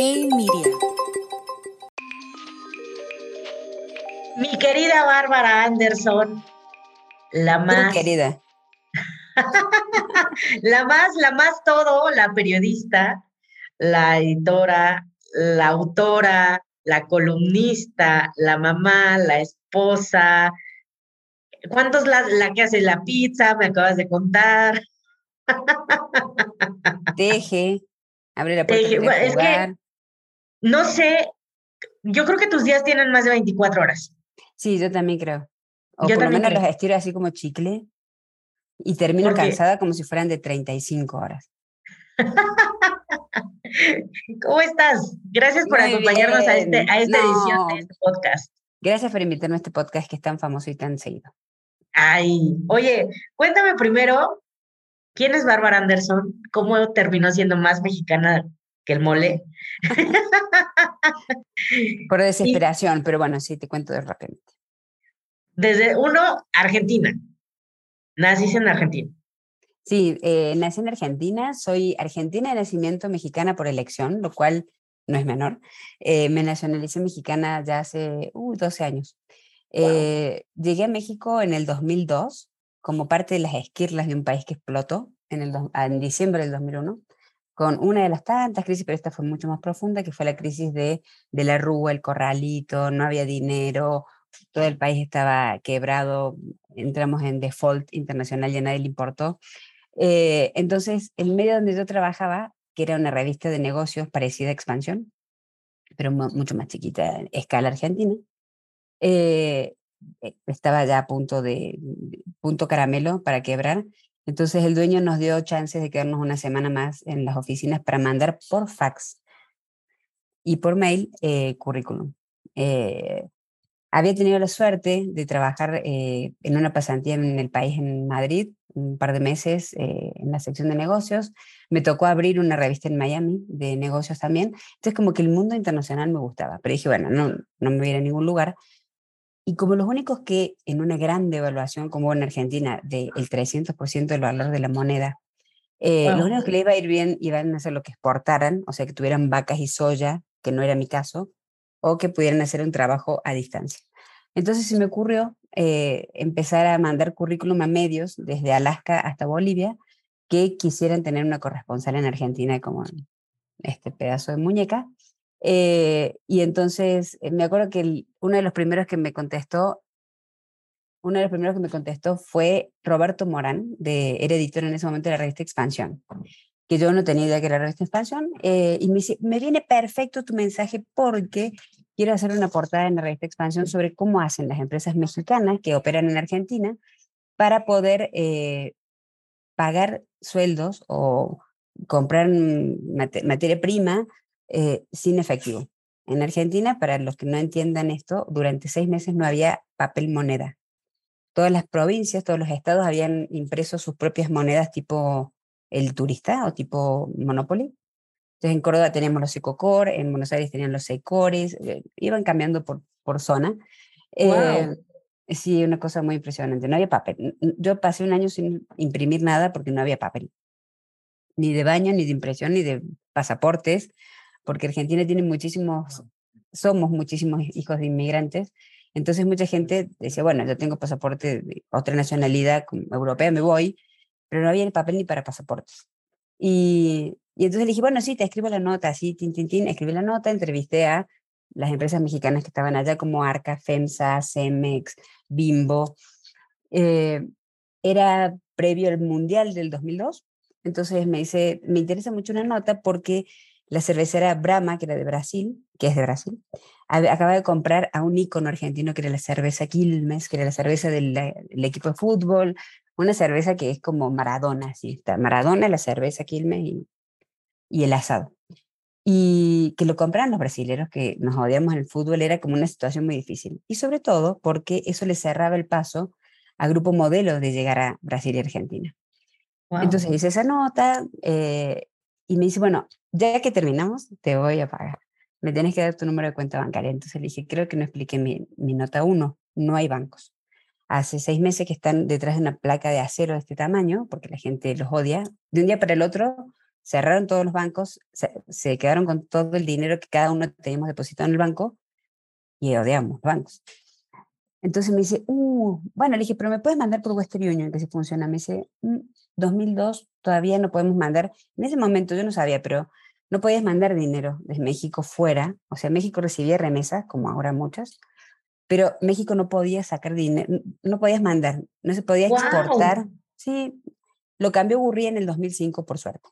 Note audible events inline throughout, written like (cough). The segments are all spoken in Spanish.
Hey Media. Mi querida Bárbara Anderson, la más. querida. (laughs) la más, la más todo, la periodista, la editora, la autora, la columnista, la mamá, la esposa. ¿Cuántos la, la que hace la pizza? Me acabas de contar. (laughs) Teje, abre la puerta. es que no sé, yo creo que tus días tienen más de 24 horas. Sí, yo también creo. O por lo menos los estiro así como chicle y termino cansada como si fueran de 35 horas. (laughs) ¿Cómo estás? Gracias por acompañarnos a, este, a esta edición de este podcast. Gracias por invitarme a este podcast que es tan famoso y tan seguido. Ay, oye, cuéntame primero, ¿quién es Bárbara Anderson? ¿Cómo terminó siendo más mexicana que el mole? por desesperación, pero bueno, sí, te cuento de repente. Desde uno, Argentina. Naciste en Argentina. Sí, eh, nací en Argentina, soy argentina de nacimiento, mexicana por elección, lo cual no es menor. Eh, me nacionalicé mexicana ya hace 12 uh, años. Eh, llegué a México en el 2002 como parte de las esquirlas de un país que explotó en, el en diciembre del 2001 con una de las tantas crisis, pero esta fue mucho más profunda, que fue la crisis de, de la rúa, el corralito, no había dinero, todo el país estaba quebrado, entramos en default internacional y a nadie le importó. Eh, entonces, el medio donde yo trabajaba, que era una revista de negocios parecida a Expansión, pero mucho más chiquita, escala argentina, eh, eh, estaba ya a punto de, punto caramelo para quebrar. Entonces el dueño nos dio chances de quedarnos una semana más en las oficinas para mandar por fax y por mail currículum. había tenido la suerte de trabajar en una pasantía en el país, en Madrid, un par de meses eh, en la sección de negocios. Me tocó abrir una revista en Miami de negocios también. Entonces como que el mundo internacional me gustaba. Pero dije, bueno, no, no me voy a ir a ningún lugar. Y como los únicos que en una gran devaluación como en Argentina del 300% del valor de la moneda, eh, los únicos que le iba a ir bien iban a hacer lo que exportaran, o sea, que tuvieran vacas y soya, que no era mi caso, o que pudieran hacer un trabajo a distancia. Entonces se me ocurrió eh, empezar a mandar currículum a medios desde Alaska hasta Bolivia que quisieran tener una corresponsal en Argentina como este pedazo de muñeca. Eh, y entonces eh, me acuerdo que uno de los primeros que me contestó, uno de los primeros que me contestó fue Roberto Morán, de, era editor en ese momento de la revista Expansión, que yo no tenía idea que era la revista Expansión, y me dice, me viene perfecto tu mensaje porque quiero hacer una portada en la revista Expansión sobre cómo hacen las empresas mexicanas que operan en Argentina para poder eh, pagar sueldos o comprar materia prima eh, sin efectivo. En Argentina, para los que no entiendan esto, durante seis meses no había papel moneda. Todas las provincias, todos los estados habían impreso sus propias monedas tipo el turista o tipo Monopoly entonces en Córdoba teníamos los Ecocor, en Buenos Aires tenían los Ecores, eh, iban cambiando por, por zona. Eh, sí, una cosa muy impresionante. No había papel. Yo pasé un año sin imprimir nada porque no había papel. Ni de baño, ni de impresión, ni de pasaportes, porque Argentina tiene muchísimos, somos muchísimos hijos de inmigrantes. Entonces mucha gente decía, bueno, yo tengo pasaporte de otra nacionalidad europea, me voy, pero no había ni papel ni para pasaportes. Y y entonces le dije, bueno, sí, te escribo la nota, así, tin, tin, tin, escribí la nota, entrevisté a las empresas mexicanas que estaban allá, como Arca, FEMSA, Cemex, Bimbo. Eh, era previo al Mundial del 2002, entonces me dice, me interesa mucho una nota porque la cervecera Brahma, que era de Brasil, que es de Brasil, acaba de comprar a un ícono argentino que era la cerveza Quilmes, que era la cerveza del, equipo de fútbol, una cerveza que es como Maradona, así está Maradona, la cerveza Quilmes y y el asado. Y que lo compraran los brasileños, que nos odiamos en el fútbol, era como una situación muy difícil. Y sobre todo porque eso le cerraba el paso a grupo modelo de llegar a Brasil y Argentina. Entonces hice esa nota eh, y me dice, bueno, ya que terminamos, te voy a pagar. Me tienes que dar tu número de cuenta bancaria. Entonces le dije, creo que no expliqué mi, mi nota uno, no hay bancos. Hace seis meses que están detrás de una placa de acero de este tamaño, porque la gente los odia. De un día para el otro cerraron todos los bancos, se, quedaron con todo el dinero que cada uno teníamos depositado en el banco y odiamos los bancos. Entonces me dice, uh, bueno, le dije, pero me puedes mandar por Western Union, que si funciona. Me dice, 2002 mm, todavía no podemos mandar. En ese momento yo no sabía, pero no podías mandar dinero desde México fuera. O sea, México recibía remesas, como ahora muchas, pero México no podía sacar dinero, no podías mandar, no se podía exportar. Sí, lo cambió Gurría en el 2005, por suerte.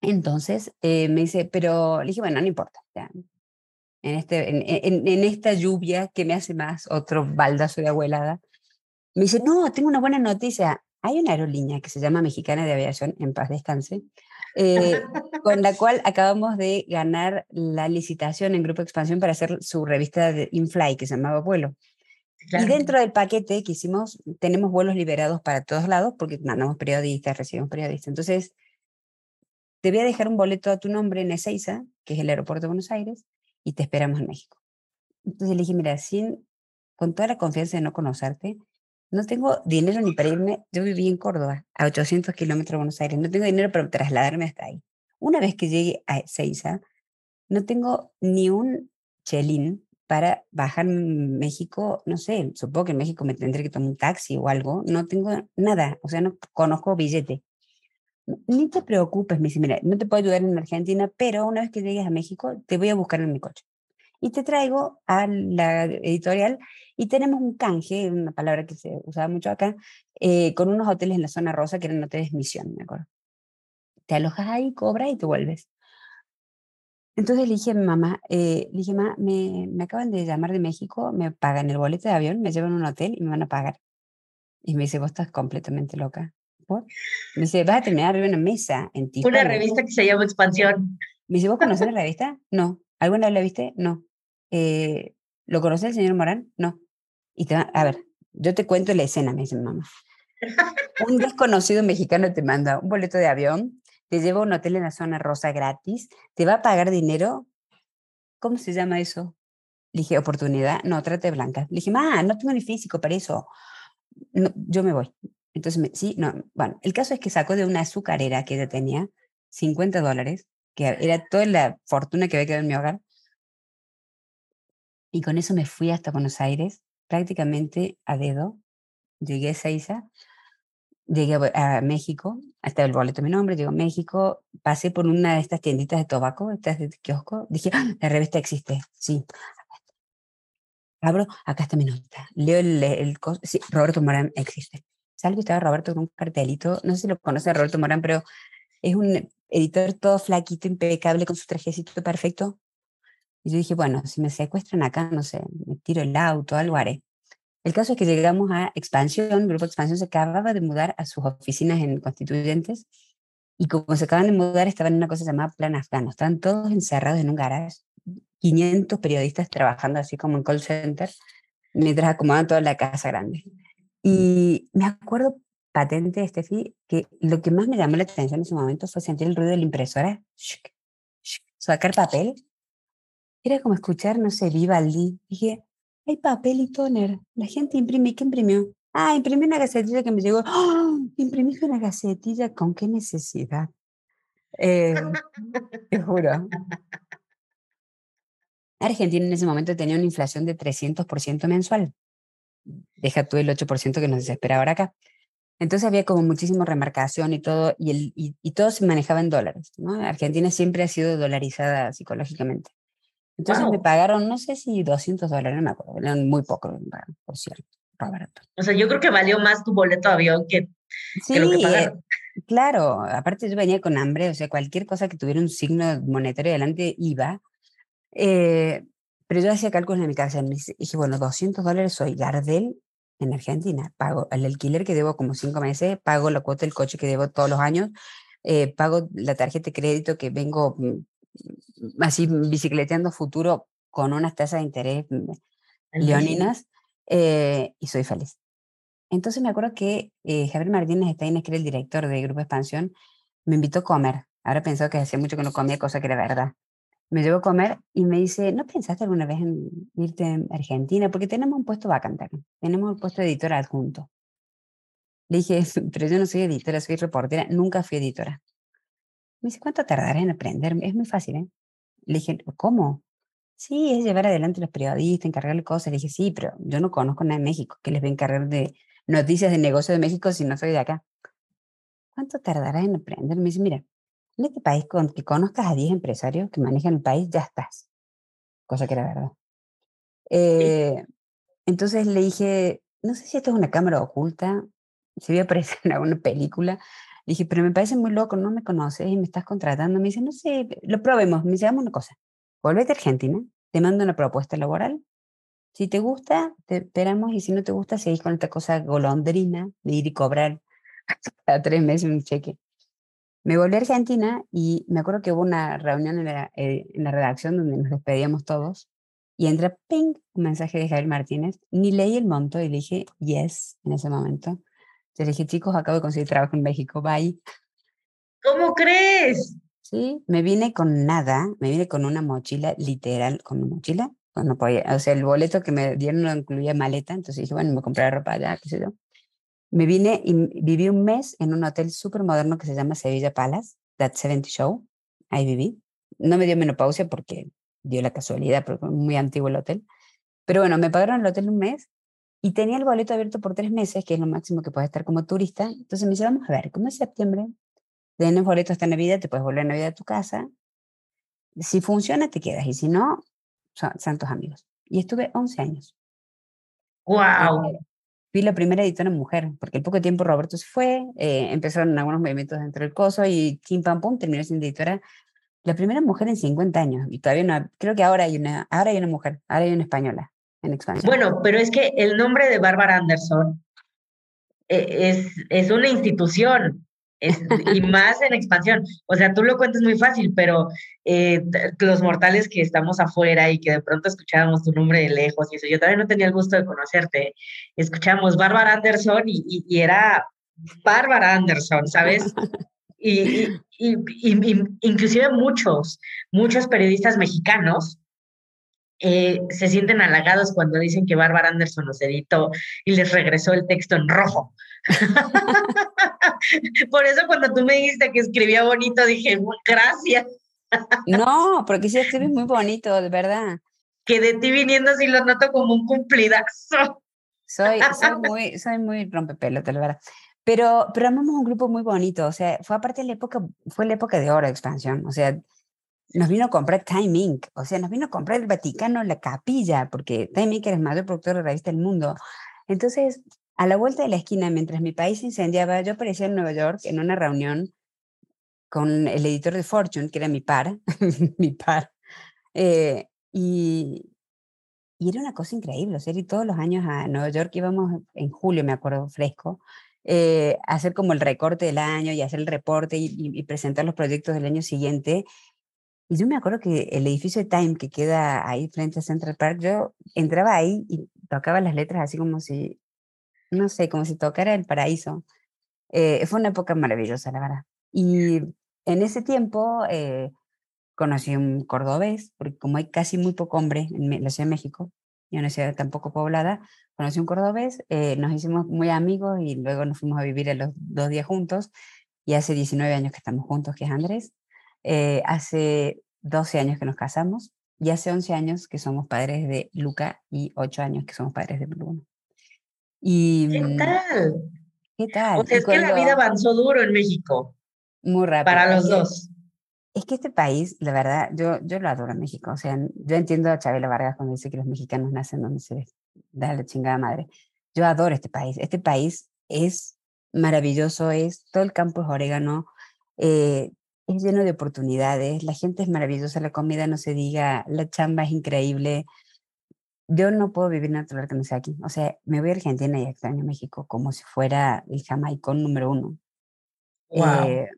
Entonces eh, me dice, pero le dije, bueno, no importa. en, este, en, en, esta lluvia que me hace más otro baldazo de abuelada, me dice, no, tengo una buena noticia. Hay una aerolínea que se llama Mexicana de Aviación, en paz descanse, eh, (laughs) con la cual acabamos de ganar la licitación en Grupo Expansión para hacer su revista de InFly, que se llamaba Vuelo. Y dentro del paquete que hicimos, tenemos vuelos liberados para todos lados, porque mandamos periodistas, recibimos periodistas. Entonces, te voy a dejar un boleto a tu nombre en Ezeiza, que es el aeropuerto de Buenos Aires, y te esperamos en México. Entonces le dije, mira, sin, con toda la confianza de no conocerte, no tengo dinero ni para irme, yo viví en Córdoba, a 800 kilómetros de Buenos Aires, no tengo dinero para trasladarme hasta ahí. Una vez que llegue a Ezeiza, no tengo ni un chelín para bajar en México, no sé, supongo que en México me tendré que tomar un taxi o algo, no tengo nada, o sea, no conozco billete. Ni te preocupes, me dice, mira, no te puedo ayudar en Argentina, pero una vez que llegues a México, te voy a buscar en mi coche. Y te traigo a la editorial y tenemos un canje, una palabra que se usaba mucho acá, eh, con unos hoteles en la zona rosa que eran hoteles misión, me acuerdo. Te alojas ahí, cobras y te vuelves. Entonces le dije a mi mamá, eh, le dije, mamá, me, me, acaban de llamar de México, me pagan el boleto de avión, me llevan a un hotel y me van a pagar. Y me dice, vos estás completamente loca. ¿Por? Me dice, vas a terminar arriba de una mesa en ti. Una revista que se llama Expansión. Me dice, ¿vos conoces la revista? No. ¿Alguna vez la viste? No. Eh, ¿Lo conoce el señor Morán? No. Y te a ver, yo te cuento la escena, me dice mi mamá. Un desconocido mexicano te manda un boleto de avión, te lleva a un hotel en la zona rosa gratis, te va a pagar dinero. ¿Cómo se llama eso? Le dije, oportunidad. No, trate blanca. Le dije, ma, no tengo ni físico para eso. No, yo me voy. Entonces, sí, no. Bueno, el caso es que sacó de una azucarera que ella tenía 50 dólares, que era toda la fortuna que había quedado en mi hogar. Y con eso me fui hasta Buenos Aires prácticamente a dedo. Llegué a Seiza, llegué a, México, hasta el boleto mi nombre, llego a México, pasé por una de estas tienditas de tabaco, estas de kiosco, dije, ¡Ah! la revista existe, sí. Abro, acá está mi nota, leo el, el, sí, Roberto Morán existe. Salgo y estaba Roberto con un cartelito, no sé si lo conoce Roberto Morán, pero es un editor todo flaquito, impecable, con su trajecito perfecto, y yo dije, bueno, si me secuestran acá, no sé, me tiro el auto, algo haré. El caso es que llegamos a Expansión, Grupo Expansión se acababa de mudar a sus oficinas en Constituyentes y como se acaban de mudar estaban en una cosa llamada Plan Afgano, estaban todos encerrados en un garage, 500 periodistas trabajando así como en call center, mientras acomodaban toda la casa grande. Y me acuerdo patente, Estefi, que lo que más me llamó la atención en ese momento fue sentir el ruido de la impresora, sacar papel era como escuchar, no sé, Vivaldi. Dije, hay papel y toner. La gente imprime. ¿Qué imprimió? Ah, imprimí una gacetilla que me llegó. ¡Oh! Imprimiste una gacetilla. ¿Con qué necesidad? Eh, te juro. Argentina en ese momento tenía una inflación de 300% mensual. Deja tú el 8% que nos desespera ahora acá. Entonces había como muchísima remarcación y todo, y, el, y, y todo se manejaba en dólares. ¿no? Argentina siempre ha sido dolarizada psicológicamente. Entonces me pagaron, no sé si 200 dólares, no me acuerdo, eran muy poco, por cierto, Roberto. O sea, yo creo que valió más tu boleto de avión que, sí, lo que pagaron. Eh, claro, aparte yo venía con hambre, o sea, cualquier cosa que tuviera un signo monetario delante iba. Eh, pero yo hacía cálculos en mi casa y dije, bueno, 200 dólares soy Gardel en Argentina, pago el alquiler que debo como cinco meses, pago la cuota del coche que debo todos los años, eh, pago la tarjeta de crédito que vengo mm, así bicicleteando futuro con unas tasas de interés leoninas eh, y soy feliz. Entonces me acuerdo que eh, Javier Martínez Steines, que era el director de Grupo Expansión, me invitó a comer. Ahora pensado que hacía mucho que no comía, cosa que era verdad. Me llevó a comer y me dice, ¿no pensaste alguna vez en irte a Argentina? Porque tenemos un puesto vacante Tenemos un puesto de editora adjunto. Le dije, (laughs) pero yo no soy editora, soy reportera. Nunca fui editora. Me dice, ¿cuánto tardará en aprender? Es muy fácil, ¿eh? Le dije, ¿cómo? Sí, es llevar adelante a los periodistas, encargarle cosas. Le dije, sí, pero yo no conozco nada de México, que les voy a encargar de noticias de negocio de México si no soy de acá. ¿Cuánto tardará en aprender? Me dice, mira, en este país, con que conozcas a 10 empresarios que manejan el país, ya estás. Cosa que era verdad. Eh, entonces le dije, no sé si esto es una cámara oculta, si voy a aparecer en alguna película. Le dije, pero me parece muy loco, no me conoces y me estás contratando. Me dice, no sé, lo probemos. Me dice, hagamos una cosa. Volvete a Argentina, te mando una propuesta laboral. Si te gusta, te esperamos y si no te gusta, seguís con esta cosa golondrina de ir y cobrar (laughs) cada tres meses un cheque. Me volví a Argentina y me acuerdo que hubo una reunión en la, eh, en la redacción donde nos despedíamos todos y entra, ping, un mensaje de Javier Martínez. Ni leí el monto y le dije, yes, en ese momento. Le dije, chicos, acabo de conseguir trabajo en México, bye. ¿Cómo crees? Sí, me vine con nada, me vine con una mochila, literal, con una mochila. No podía, o sea, el boleto que me dieron no incluía maleta, entonces dije, bueno, me compré ropa allá, qué sé yo. Me vine y viví un mes en un hotel súper moderno que se llama Sevilla Palace, That 70 Show. Ahí viví. No me dio menopausia porque dio la casualidad, porque muy antiguo el hotel. Pero bueno, me pagaron el hotel un mes y tenía el boleto abierto por tres meses, que es lo máximo que puedes estar como turista. Entonces me dice, vamos a ver, como es septiembre, tienes boleto hasta Navidad, te puedes volver a Navidad a tu casa. Si funciona, te quedas. Y si no, son santos amigos. Y estuve 11 años. ¡Wow! fui la primera editora mujer, porque al poco tiempo Roberto se fue, eh, empezaron algunos movimientos dentro del coso y Kim Pam Pum terminó siendo editora. La primera mujer en 50 años, y todavía no, creo que ahora hay una, ahora hay una mujer, ahora hay una española en expansión. Bueno, pero es que el nombre de Bárbara Anderson eh, es, es una institución y (laughs) más en expansión. O sea, tú lo cuentas muy fácil, pero eh, los mortales que estamos afuera y que de pronto escuchábamos tu nombre de lejos y eso, yo también no tenía el gusto de conocerte. Escuchamos Bárbara Anderson y, era Bárbara Anderson, ¿sabes? (laughs) Y, y, inclusive muchos, muchos periodistas mexicanos eh, se sienten halagados cuando dicen que Bárbara Anderson los editó y les regresó el texto en rojo. (laughs) Por eso cuando tú me dijiste que escribía bonito, dije, gracias. no, porque sí escribes muy bonito, de verdad. Que de ti viniendo sí lo noto como un cumplidazo. Soy, soy (laughs) muy, soy muy rompepelo, de verdad. Pero, pero amamos un grupo muy bonito, o sea, fue aparte la época, fue la época de oro de expansión, o sea, nos vino a comprar Time Inc., o sea, nos vino a comprar el Vaticano, la capilla, porque Time Inc. era el mayor productor de revista del mundo. Entonces, a la vuelta de la esquina, mientras mi país se incendiaba, yo aparecía en Nueva York en una reunión con el editor de Fortune, que era mi par, (laughs) mi par, eh, y, y, era una cosa increíble, o sea, y todos los años a Nueva York íbamos en julio, me acuerdo, fresco, eh, hacer como el recorte del año y hacer el reporte y, y, presentar los proyectos del año siguiente. Y yo me acuerdo que el edificio de Time que queda ahí frente a Central Park, yo entraba ahí y tocaba las letras así como si no sé, como si tocara el paraíso. Eh, fue una época maravillosa, la verdad. Y en ese tiempo eh, conocí un cordobés, porque como hay casi muy poco hombre en la Ciudad de México, y una ciudad tan poco poblada, conocí un cordobés, eh, nos hicimos muy amigos y luego nos fuimos a vivir a los dos días juntos. Y hace 19 años que estamos juntos, que es Andrés. Hace 12 años que nos casamos y hace 11 años que somos padres de Luca y 8 años que somos padres de Bruno. Y, ¿Qué mm, tal? ¿Qué tal? O sea, es que la vida avanzó duro en México. Muy rápido. Para los dos. Es que este país, la verdad, yo, yo lo adoro México. O sea, yo entiendo a Chabela Vargas cuando dice que los mexicanos nacen donde se da la chingada madre. Yo adoro este país. Este país es maravilloso, es todo el campo es orégano, eh, es lleno de oportunidades, la gente es maravillosa, la comida no se diga, la chamba es increíble yo no puedo vivir en otro lugar que no sea aquí. O sea, me voy a Argentina y extraño México como si fuera el jamaicón número uno. Eh,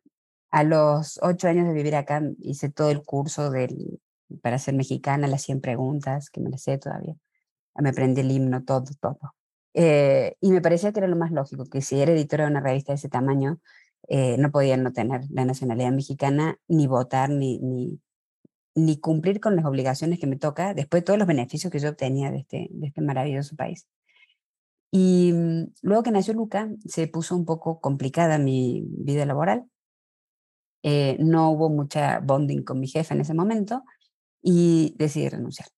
a los ocho años de vivir acá hice todo el curso del, para ser mexicana, las 100 preguntas, que me las sé todavía. Me aprendí el himno, todo, todo. Eh, y me parecía que era lo más lógico, que si era editora de una revista de ese tamaño, eh, no podía no tener la nacionalidad mexicana, ni votar, ni, ni, ni cumplir con las obligaciones que me toca después de todos los beneficios que yo obtenía de este, de este maravilloso país. Y mm, luego que nació Luca, se puso un poco complicada mi vida laboral. Eh, no hubo mucha bonding con mi jefe en ese momento y decidí renunciar.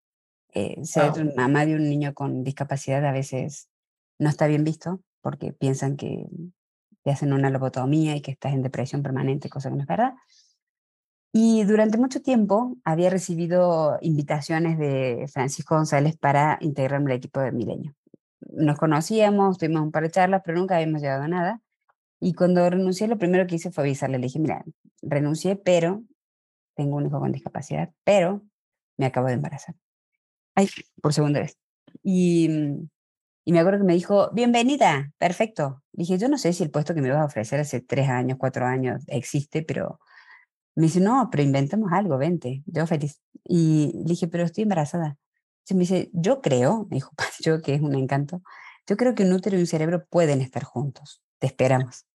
Eh, ser mamá de un niño con discapacidad a veces no está bien visto porque piensan que te hacen una lobotomía y que estás en depresión permanente, cosa que no es verdad. Y durante mucho tiempo había recibido invitaciones de Francisco González para integrarme al equipo de Milenio. Nos conocíamos, tuvimos un par de charlas, pero nunca habíamos llegado a nada. Y cuando renuncié, lo primero que hice fue avisarle. Le dije, mira, renuncié, pero tengo un hijo con discapacidad, pero me acabo de embarazar. Ay, por segunda vez. Y, y me acuerdo que me dijo, bienvenida, perfecto. dije, yo no sé si el puesto que me vas a ofrecer hace tres años, cuatro años existe, pero me dice, no, pero inventemos algo, vente, yo feliz. Y le dije, pero estoy embarazada. Se me dice, yo creo, me dijo (laughs) yo que es un encanto, yo creo que un útero y un cerebro pueden estar juntos, te esperamos.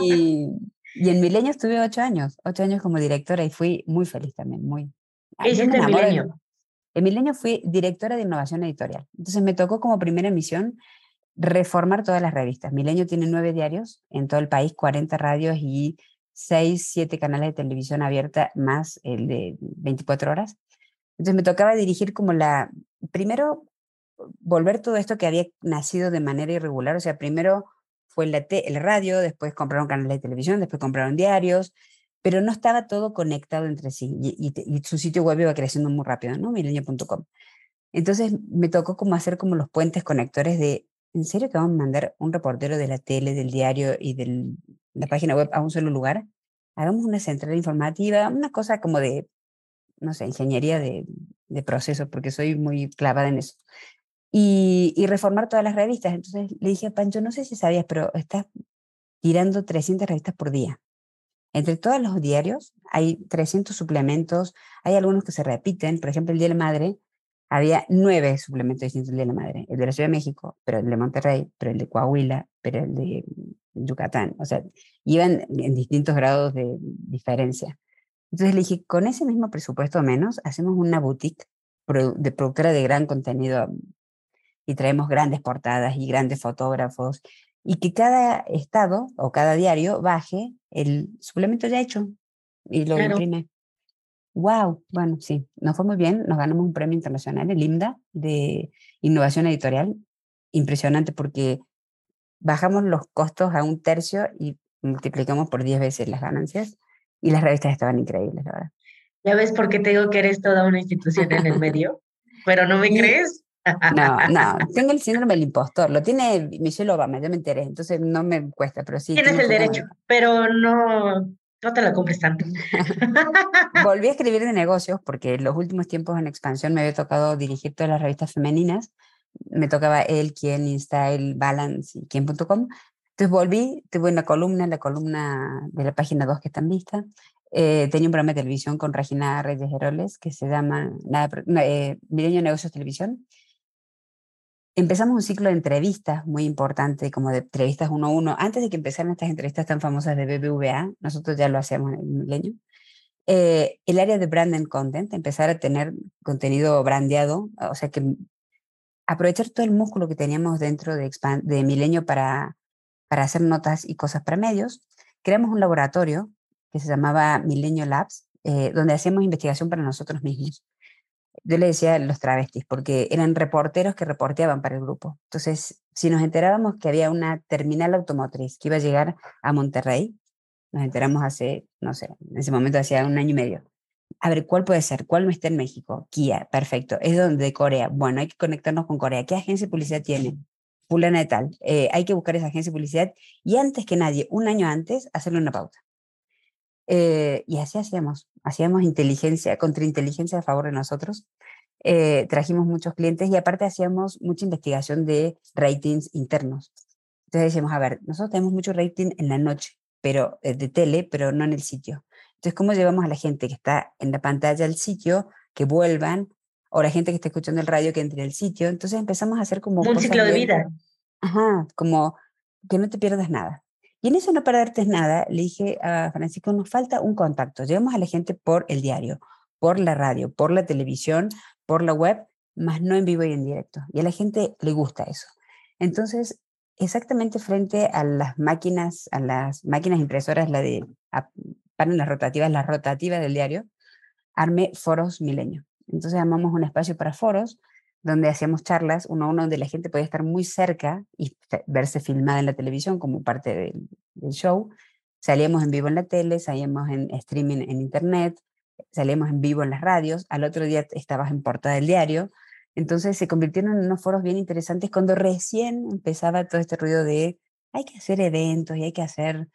y, y en Milenio estuve ocho años, ocho años como directora y fui muy feliz también, muy. ¿Qué hiciste en Milenio? En Milenio fui directora de innovación editorial. Entonces me tocó como primera misión reformar todas las revistas. Milenio tiene nueve diarios en todo el país, 40 radios y seis, siete canales de televisión abierta más el de 24 horas. Entonces me tocaba dirigir como la, primero, volver todo esto que había nacido de manera irregular, o sea, primero fue el, el radio, después compraron canales de televisión, después compraron diarios, pero no estaba todo conectado entre sí y, su sitio web iba creciendo muy rápido, ¿no? Milenio.com. Entonces me tocó como hacer como los puentes conectores de, ¿en serio que vamos a mandar un reportero de la tele, del diario y de la página web a un solo lugar? Hagamos una central informativa, una cosa como de, no sé, ingeniería de, de procesos, porque soy muy clavada en eso. Y, y, reformar todas las revistas. Entonces le dije a Pancho, no sé si sabías, pero estás tirando 300 revistas por día. Entre todos los diarios hay 300 suplementos, hay algunos que se repiten, por ejemplo, el Día de la Madre, había nueve suplementos distintos del Día de la Madre, el de la Ciudad de México, pero el de Monterrey, pero el de Coahuila, pero el de Yucatán, o sea, iban en distintos grados de diferencia. Entonces le dije, con ese mismo presupuesto menos, hacemos una boutique de productora de gran contenido y traemos grandes portadas y grandes fotógrafos y que cada estado o cada diario baje el suplemento ya hecho y lo imprime. Wow, bueno, sí, nos fue muy bien, nos ganamos un premio internacional, el IMDA, de innovación editorial, impresionante porque bajamos los costos a un tercio y multiplicamos por 10 veces las ganancias y las revistas estaban increíbles, la verdad. Ya ves por qué te digo que eres toda una institución en el medio, pero no me crees. No, no, (laughs) tengo el síndrome del impostor, lo tiene Michelle Obama, ya me enteré, entonces no me cuesta, pero sí. Tienes el derecho, pero no, no te lo cumples tanto. (laughs) Volví a escribir de negocios porque en los últimos tiempos en expansión me había tocado dirigir todas las revistas femeninas, me tocaba El, Quién, InStyle, Balance y Quién.com. Entonces volví, tuve una columna, la columna de la página 2 que está en vista. Eh, tenía un programa de televisión con Regina Reyes Heroles que se llama nada, eh, Milenio Negocios Televisión empezamos un ciclo de entrevistas muy importante, como de entrevistas uno a uno. Antes de que empezaran estas entrevistas tan famosas de BBVA, nosotros ya lo hacíamos en milenio. Eh, el área de brand and content, empezar a tener contenido brandeado, o sea que aprovechar todo el músculo que teníamos dentro de, de Milenio para, para hacer notas y cosas para medios. Creamos un laboratorio que se llamaba Milenio Labs, eh, donde hacíamos investigación para nosotros mismos yo le decía los travestis, porque eran reporteros que reporteaban para el grupo. Entonces, si nos enterábamos que había una terminal automotriz que iba a llegar a Monterrey, nos enteramos hace, no sé, en ese momento hacía un año y medio. A ver, ¿cuál puede ser? ¿Cuál no está en México? Kia, perfecto. Es donde de Corea. Bueno, hay que conectarnos con Corea. ¿Qué agencia de publicidad tiene? (laughs) Fulana de tal. Eh, hay que buscar esa agencia de publicidad y antes que nadie, un año antes, hacerle una pauta. Eh, y así hacíamos, hacíamos inteligencia, contrainteligencia a favor de nosotros. Eh, trajimos muchos clientes y aparte hacíamos mucha investigación de ratings internos. Entonces decíamos, a ver, nosotros tenemos mucho rating en la noche, pero eh, de tele, pero no en el sitio. Entonces, ¿cómo llevamos a la gente que está en la pantalla al sitio, que vuelvan, o la gente que está escuchando el radio que entre al sitio? Entonces empezamos a hacer como... Un ciclo de vida. Ajá, como que no te pierdas nada. Y en eso no perderte nada, le dije a Francisco, nos falta un contacto. Llevamos a la gente por el diario, por la radio, por la televisión, por la web, más no en vivo y en directo. Y a la gente le gusta eso. Entonces, exactamente frente a las máquinas, a las máquinas impresoras, la de paran las rotativas, las rotativas del diario, armé foros milenio. Entonces armamos un espacio para foros donde hacíamos charlas uno a uno, donde la gente podía estar muy cerca y verse filmada en la televisión como parte del, del show. Salíamos en vivo en la tele, salíamos en streaming en internet, salíamos en vivo en las radios, al otro día estabas en portada del diario. Entonces se convirtieron en unos foros bien interesantes cuando recién empezaba todo este ruido de hay que hacer eventos y hay que hacer,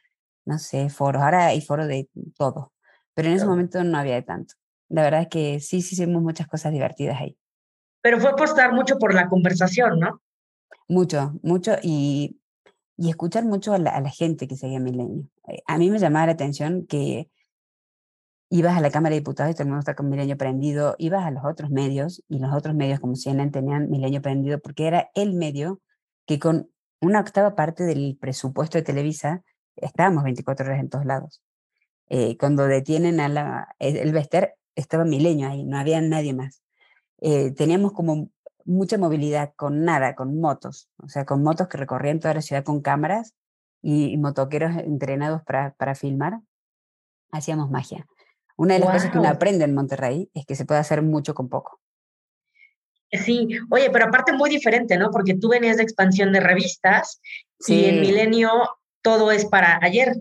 no sé, foros. Ahora hay foros de todo, pero en ese momento no había de tanto. La verdad es que sí, sí hicimos muchas cosas divertidas ahí. Pero fue apostar mucho por la conversación, ¿no? Mucho, mucho y, y escuchar mucho a la, gente que seguía Milenio. Eh, a mí me llamaba la atención que ibas a la Cámara de Diputados y todo el mundo con Milenio prendido, ibas a los otros medios y los otros medios como CNN tenían Milenio prendido porque era el medio que con una octava parte del presupuesto de Televisa estábamos 24 horas en todos lados. Eh, cuando detienen a la, el Bester, estaba Milenio ahí, no había nadie más. Eh, teníamos como mucha movilidad con nada, con motos, o sea, con motos que recorrían toda la ciudad con cámaras y, motoqueros entrenados para, para filmar. Hacíamos magia. Una de las cosas que uno aprende en Monterrey es que se puede hacer mucho con poco. Sí, oye, pero aparte muy diferente, ¿no? Porque tú venías de expansión de revistas y en Milenio todo es para ayer.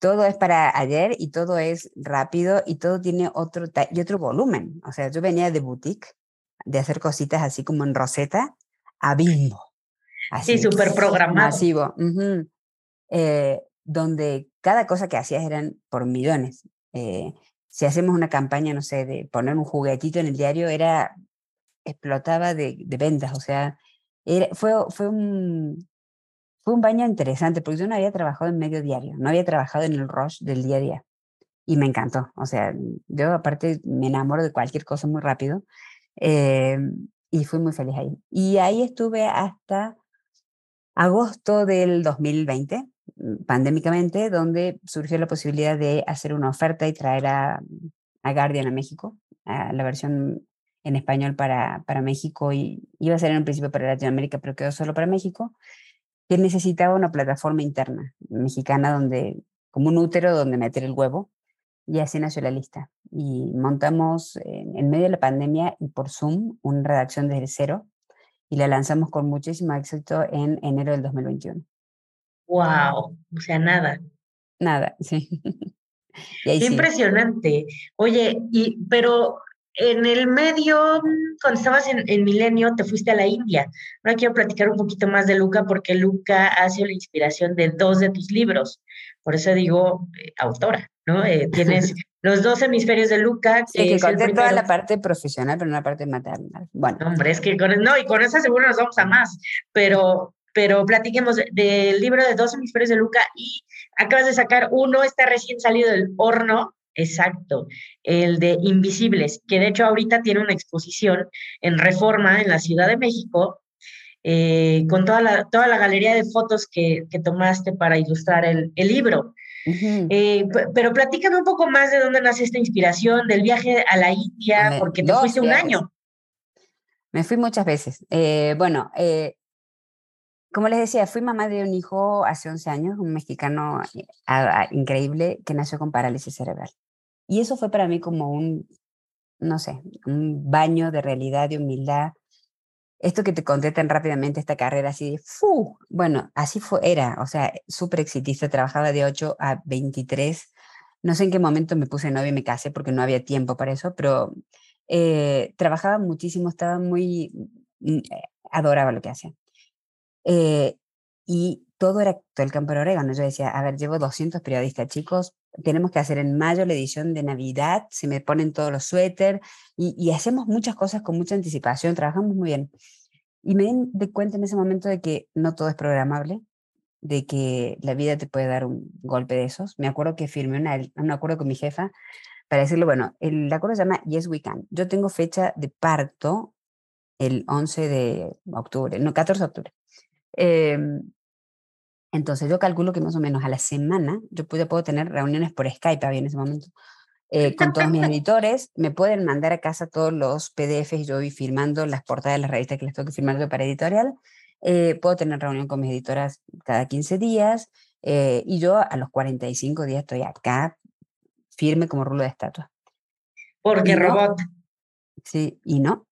Todo es para ayer y todo es rápido y todo tiene otro, y otro volumen. O sea, yo venía de boutique, de hacer cositas así como en roseta, a bimbo. Así, sí, súper programado. Masivo. eh, donde cada cosa que hacías eran por millones. Eh, si hacemos una campaña, no sé, de poner un juguetito en el diario, era, explotaba de, de ventas, o sea, era, fue, fue, un, fue un baño interesante, porque yo no había trabajado en medio diario, no había trabajado en el rush del día a día, y me encantó, o sea, yo aparte me enamoro de cualquier cosa muy rápido, eh, y fui muy feliz ahí. Y ahí estuve hasta agosto del 2020, Mm, pandémicamente, donde surgió la posibilidad de hacer una oferta y traer a, a Guardian a México, a la versión en español para, para México y iba a ser en un principio para Latinoamérica, pero quedó solo para México, que necesitaba una plataforma interna mexicana donde, como un útero donde meter el huevo, y así nació la lista. Y montamos en, en medio de la pandemia y por Zoom una redacción desde cero y la lanzamos con muchísimo éxito en enero del 2021 wow, o sea, nada. Nada, (laughs) sí. impresionante. Oye, y, pero en el medio, cuando estabas en, en, Milenio, te fuiste a la India. Ahora quiero platicar un poquito más de Luca, porque Luca ha sido la inspiración de dos de tus libros. Por eso digo eh, autora, ¿no? Eh, (laughs) tienes los dos hemisferios de Luca. Que, sí, que conté toda la parte profesional, pero no la parte maternal. Bueno. Hombre, es que con, no, y con esa seguro nos vamos a más, pero pero platiquemos del libro de dos hemisferios de Luca y acabas de sacar uno, está recién salido del horno, exacto, el de Invisibles, que de hecho ahorita tiene una exposición en Reforma en la Ciudad de México, eh, con toda la, toda la galería de fotos que, que tomaste para ilustrar el, el libro. eh, pero platícame un poco más de dónde nace esta inspiración, del viaje a la India, porque te fuiste un año. Me fui muchas veces. Eh, bueno, eh, como les decía, fui mamá de un hijo hace 11 años, un mexicano eh, increíble que nació con parálisis cerebral. Y eso fue para mí como un, no sé, un baño de realidad, de humildad. Esto que te conté tan rápidamente, esta carrera así ¡fu! bueno, así fue, era, o sea, súper exitista, trabajaba de 8 a 23. No sé en qué momento me puse novia y me casé porque no había tiempo para eso, pero eh, trabajaba muchísimo, estaba muy, mm, eh, adoraba lo que hacía. Eh, y todo era todo el campo de orégano. Yo decía, a ver, llevo 200 periodistas, chicos, tenemos que hacer en mayo la edición de Navidad, se me ponen todos los suéter y, y, hacemos muchas cosas con mucha anticipación, trabajamos muy bien. Y me di cuenta en ese momento de que no todo es programable, de que la vida te puede dar un golpe de esos. Me acuerdo que firmé una, un acuerdo con mi jefa para decirle, bueno, el acuerdo se llama Yes We Can. Yo tengo fecha de parto el 11 de octubre, no, 14 de octubre. Eh, entonces yo calculo que más o menos a la semana yo puedo, puedo tener reuniones por Skype, había en ese momento, eh, con todos mis editores, me pueden mandar a casa todos los PDFs, yo voy firmando las portadas de las revistas que les tengo que firmar para editorial, eh, puedo tener reunión con mis editoras cada 15 días, Eh, y yo a los 45 días estoy acá, firme como rulo de estatua. Porque robot. Sí, y no.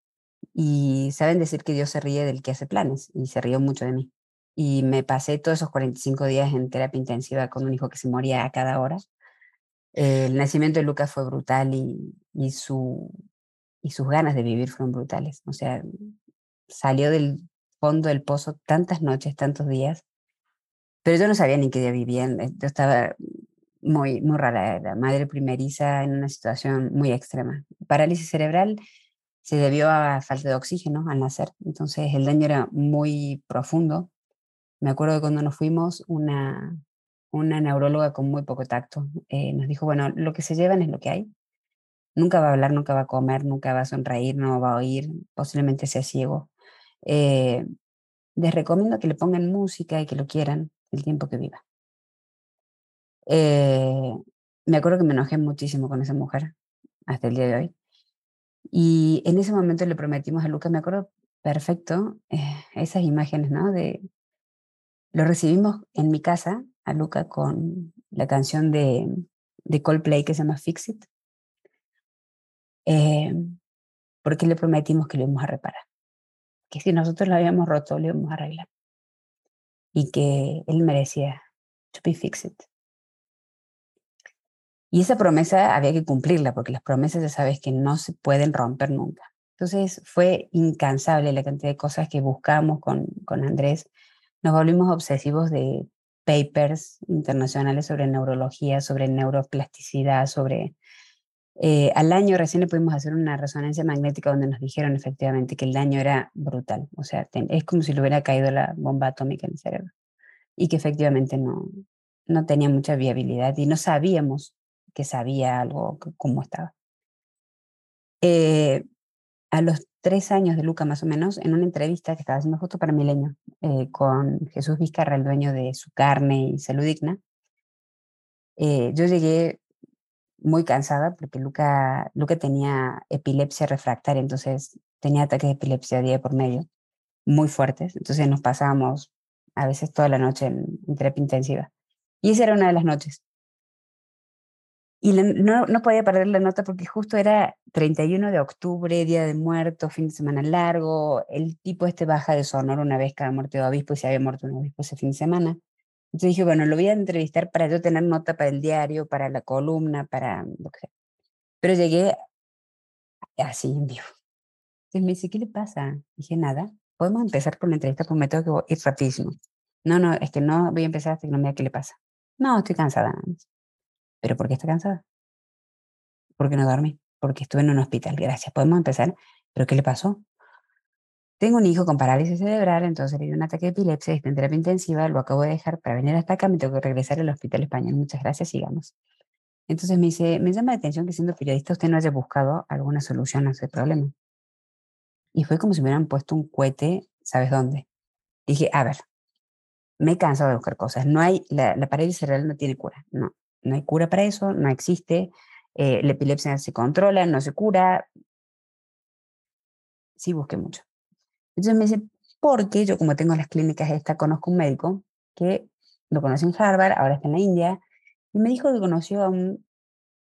Y saben decir que Dios se ríe del que hace planes, y se rió mucho de mí. Y me pasé todos esos 45 días en terapia intensiva con un hijo que se moría a cada hora. El nacimiento de Lucas fue brutal y, y, su, y sus ganas de vivir fueron brutales. O sea, salió del fondo del pozo tantas noches, tantos días, pero yo no sabía ni qué día vivían. Eh, yo estaba muy, muy rara, la madre primeriza en una situación muy extrema. Parálisis cerebral se debió a falta de oxígeno al nacer, entonces el daño era muy profundo. Me acuerdo de cuando nos fuimos, una, una neuróloga con muy poco tacto eh, nos dijo, bueno, lo que se llevan es lo que hay. Nunca va a hablar, nunca va a comer, nunca va a sonreír, no va a oír, posiblemente sea ciego. Eh, les recomiendo que le pongan música y que lo quieran el tiempo que viva. Eh, me acuerdo que me enojé muchísimo con esa mujer hasta el día de hoy. Y en ese momento le prometimos a Lucas, me acuerdo perfecto, eh, esas imágenes, ¿no? De, lo recibimos en mi casa a Luca con la canción de, de Coldplay que se llama Fix It. Eh, porque le prometimos que lo íbamos a reparar. Que si nosotros lo habíamos roto, lo íbamos a arreglar. Y que él merecía to be fixed. Y esa promesa había que cumplirla, porque las promesas ya sabes que no se pueden romper nunca. Entonces fue incansable la cantidad de cosas que buscamos con, con Andrés. Nos volvimos obsesivos de papers internacionales sobre neurología, sobre neuroplasticidad, sobre... Eh, al año recién le pudimos hacer una resonancia magnética donde nos dijeron efectivamente que el daño era brutal. O sea, es como si le hubiera caído la bomba atómica en el cerebro. Y que efectivamente no, no tenía mucha viabilidad y no sabíamos que sabía algo, cómo estaba. Eh, a los tres años de Luca más o menos, en una entrevista que estaba haciendo justo para Milenio, eh, con Jesús Vizcarra, el dueño de su carne y salud digna, eh, yo llegué muy cansada porque Luca, Luca tenía epilepsia refractaria, entonces tenía ataques de epilepsia día por medio, muy fuertes, entonces nos pasábamos a veces toda la noche en terapia intensiva. Y esa era una de las noches. Y no, no, podía perder la nota porque justo era 31 de octubre, Día de Muertos, fin de semana largo. El tipo este baja de Sonora una vez cada muerte de obispo y se había muerto un obispo ese fin de semana. Entonces dije, bueno, lo voy a entrevistar para yo tener nota para el diario, para la columna, para lo que sea. Pero llegué así en vivo. Entonces me dice, ¿qué le pasa? Dije, nada, podemos empezar con la entrevista, porque me tengo que ir rapidísimo. No, no, es que no voy a empezar hasta que no me diga qué le pasa. No, estoy cansada. ¿Pero por qué está cansada? ¿Por qué no dormí? Porque estuve en un hospital. Gracias. Podemos empezar. ¿Pero qué le pasó? Tengo un hijo con parálisis cerebral, entonces le dio un ataque de epilepsia, está en terapia intensiva, lo acabo de dejar para venir hasta acá, me tengo que regresar al hospital español. Muchas gracias, sigamos. Entonces me dice, me llama la atención que siendo periodista usted no haya buscado alguna solución a ese problema. Y fue como si me hubieran puesto un cohete, ¿sabes dónde? Dije, a ver, me he cansado de buscar cosas. No hay, la, la parálisis cerebral no tiene cura. No, no hay cura para eso, no existe. Eh, la epilepsia se controla, no se cura. Sí, busqué mucho. Entonces me dice, porque yo como tengo las clínicas esta, conozco un médico que lo conoció en Harvard, ahora está en la India, y me dijo que conoció a un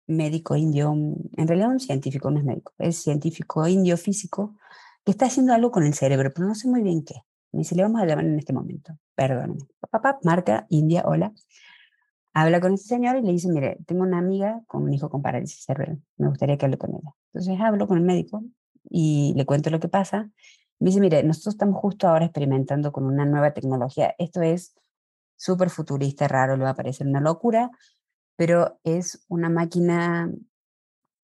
médico indio, en realidad un científico, no es médico, es científico indio físico, que está haciendo algo con el cerebro, pero no sé muy bien qué. Me dice, le vamos a llamar en este momento. Perdóname. Papá, marca, India, hola habla con ese señor y le dice, mire, tengo una amiga con un hijo con parálisis cerebral, me gustaría que hable con ella. Entonces hablo con el médico y le cuento lo que pasa. Me dice, mire, nosotros estamos justo ahora experimentando con una nueva tecnología. Esto es súper futurista, raro, le va a parecer una locura, pero es una máquina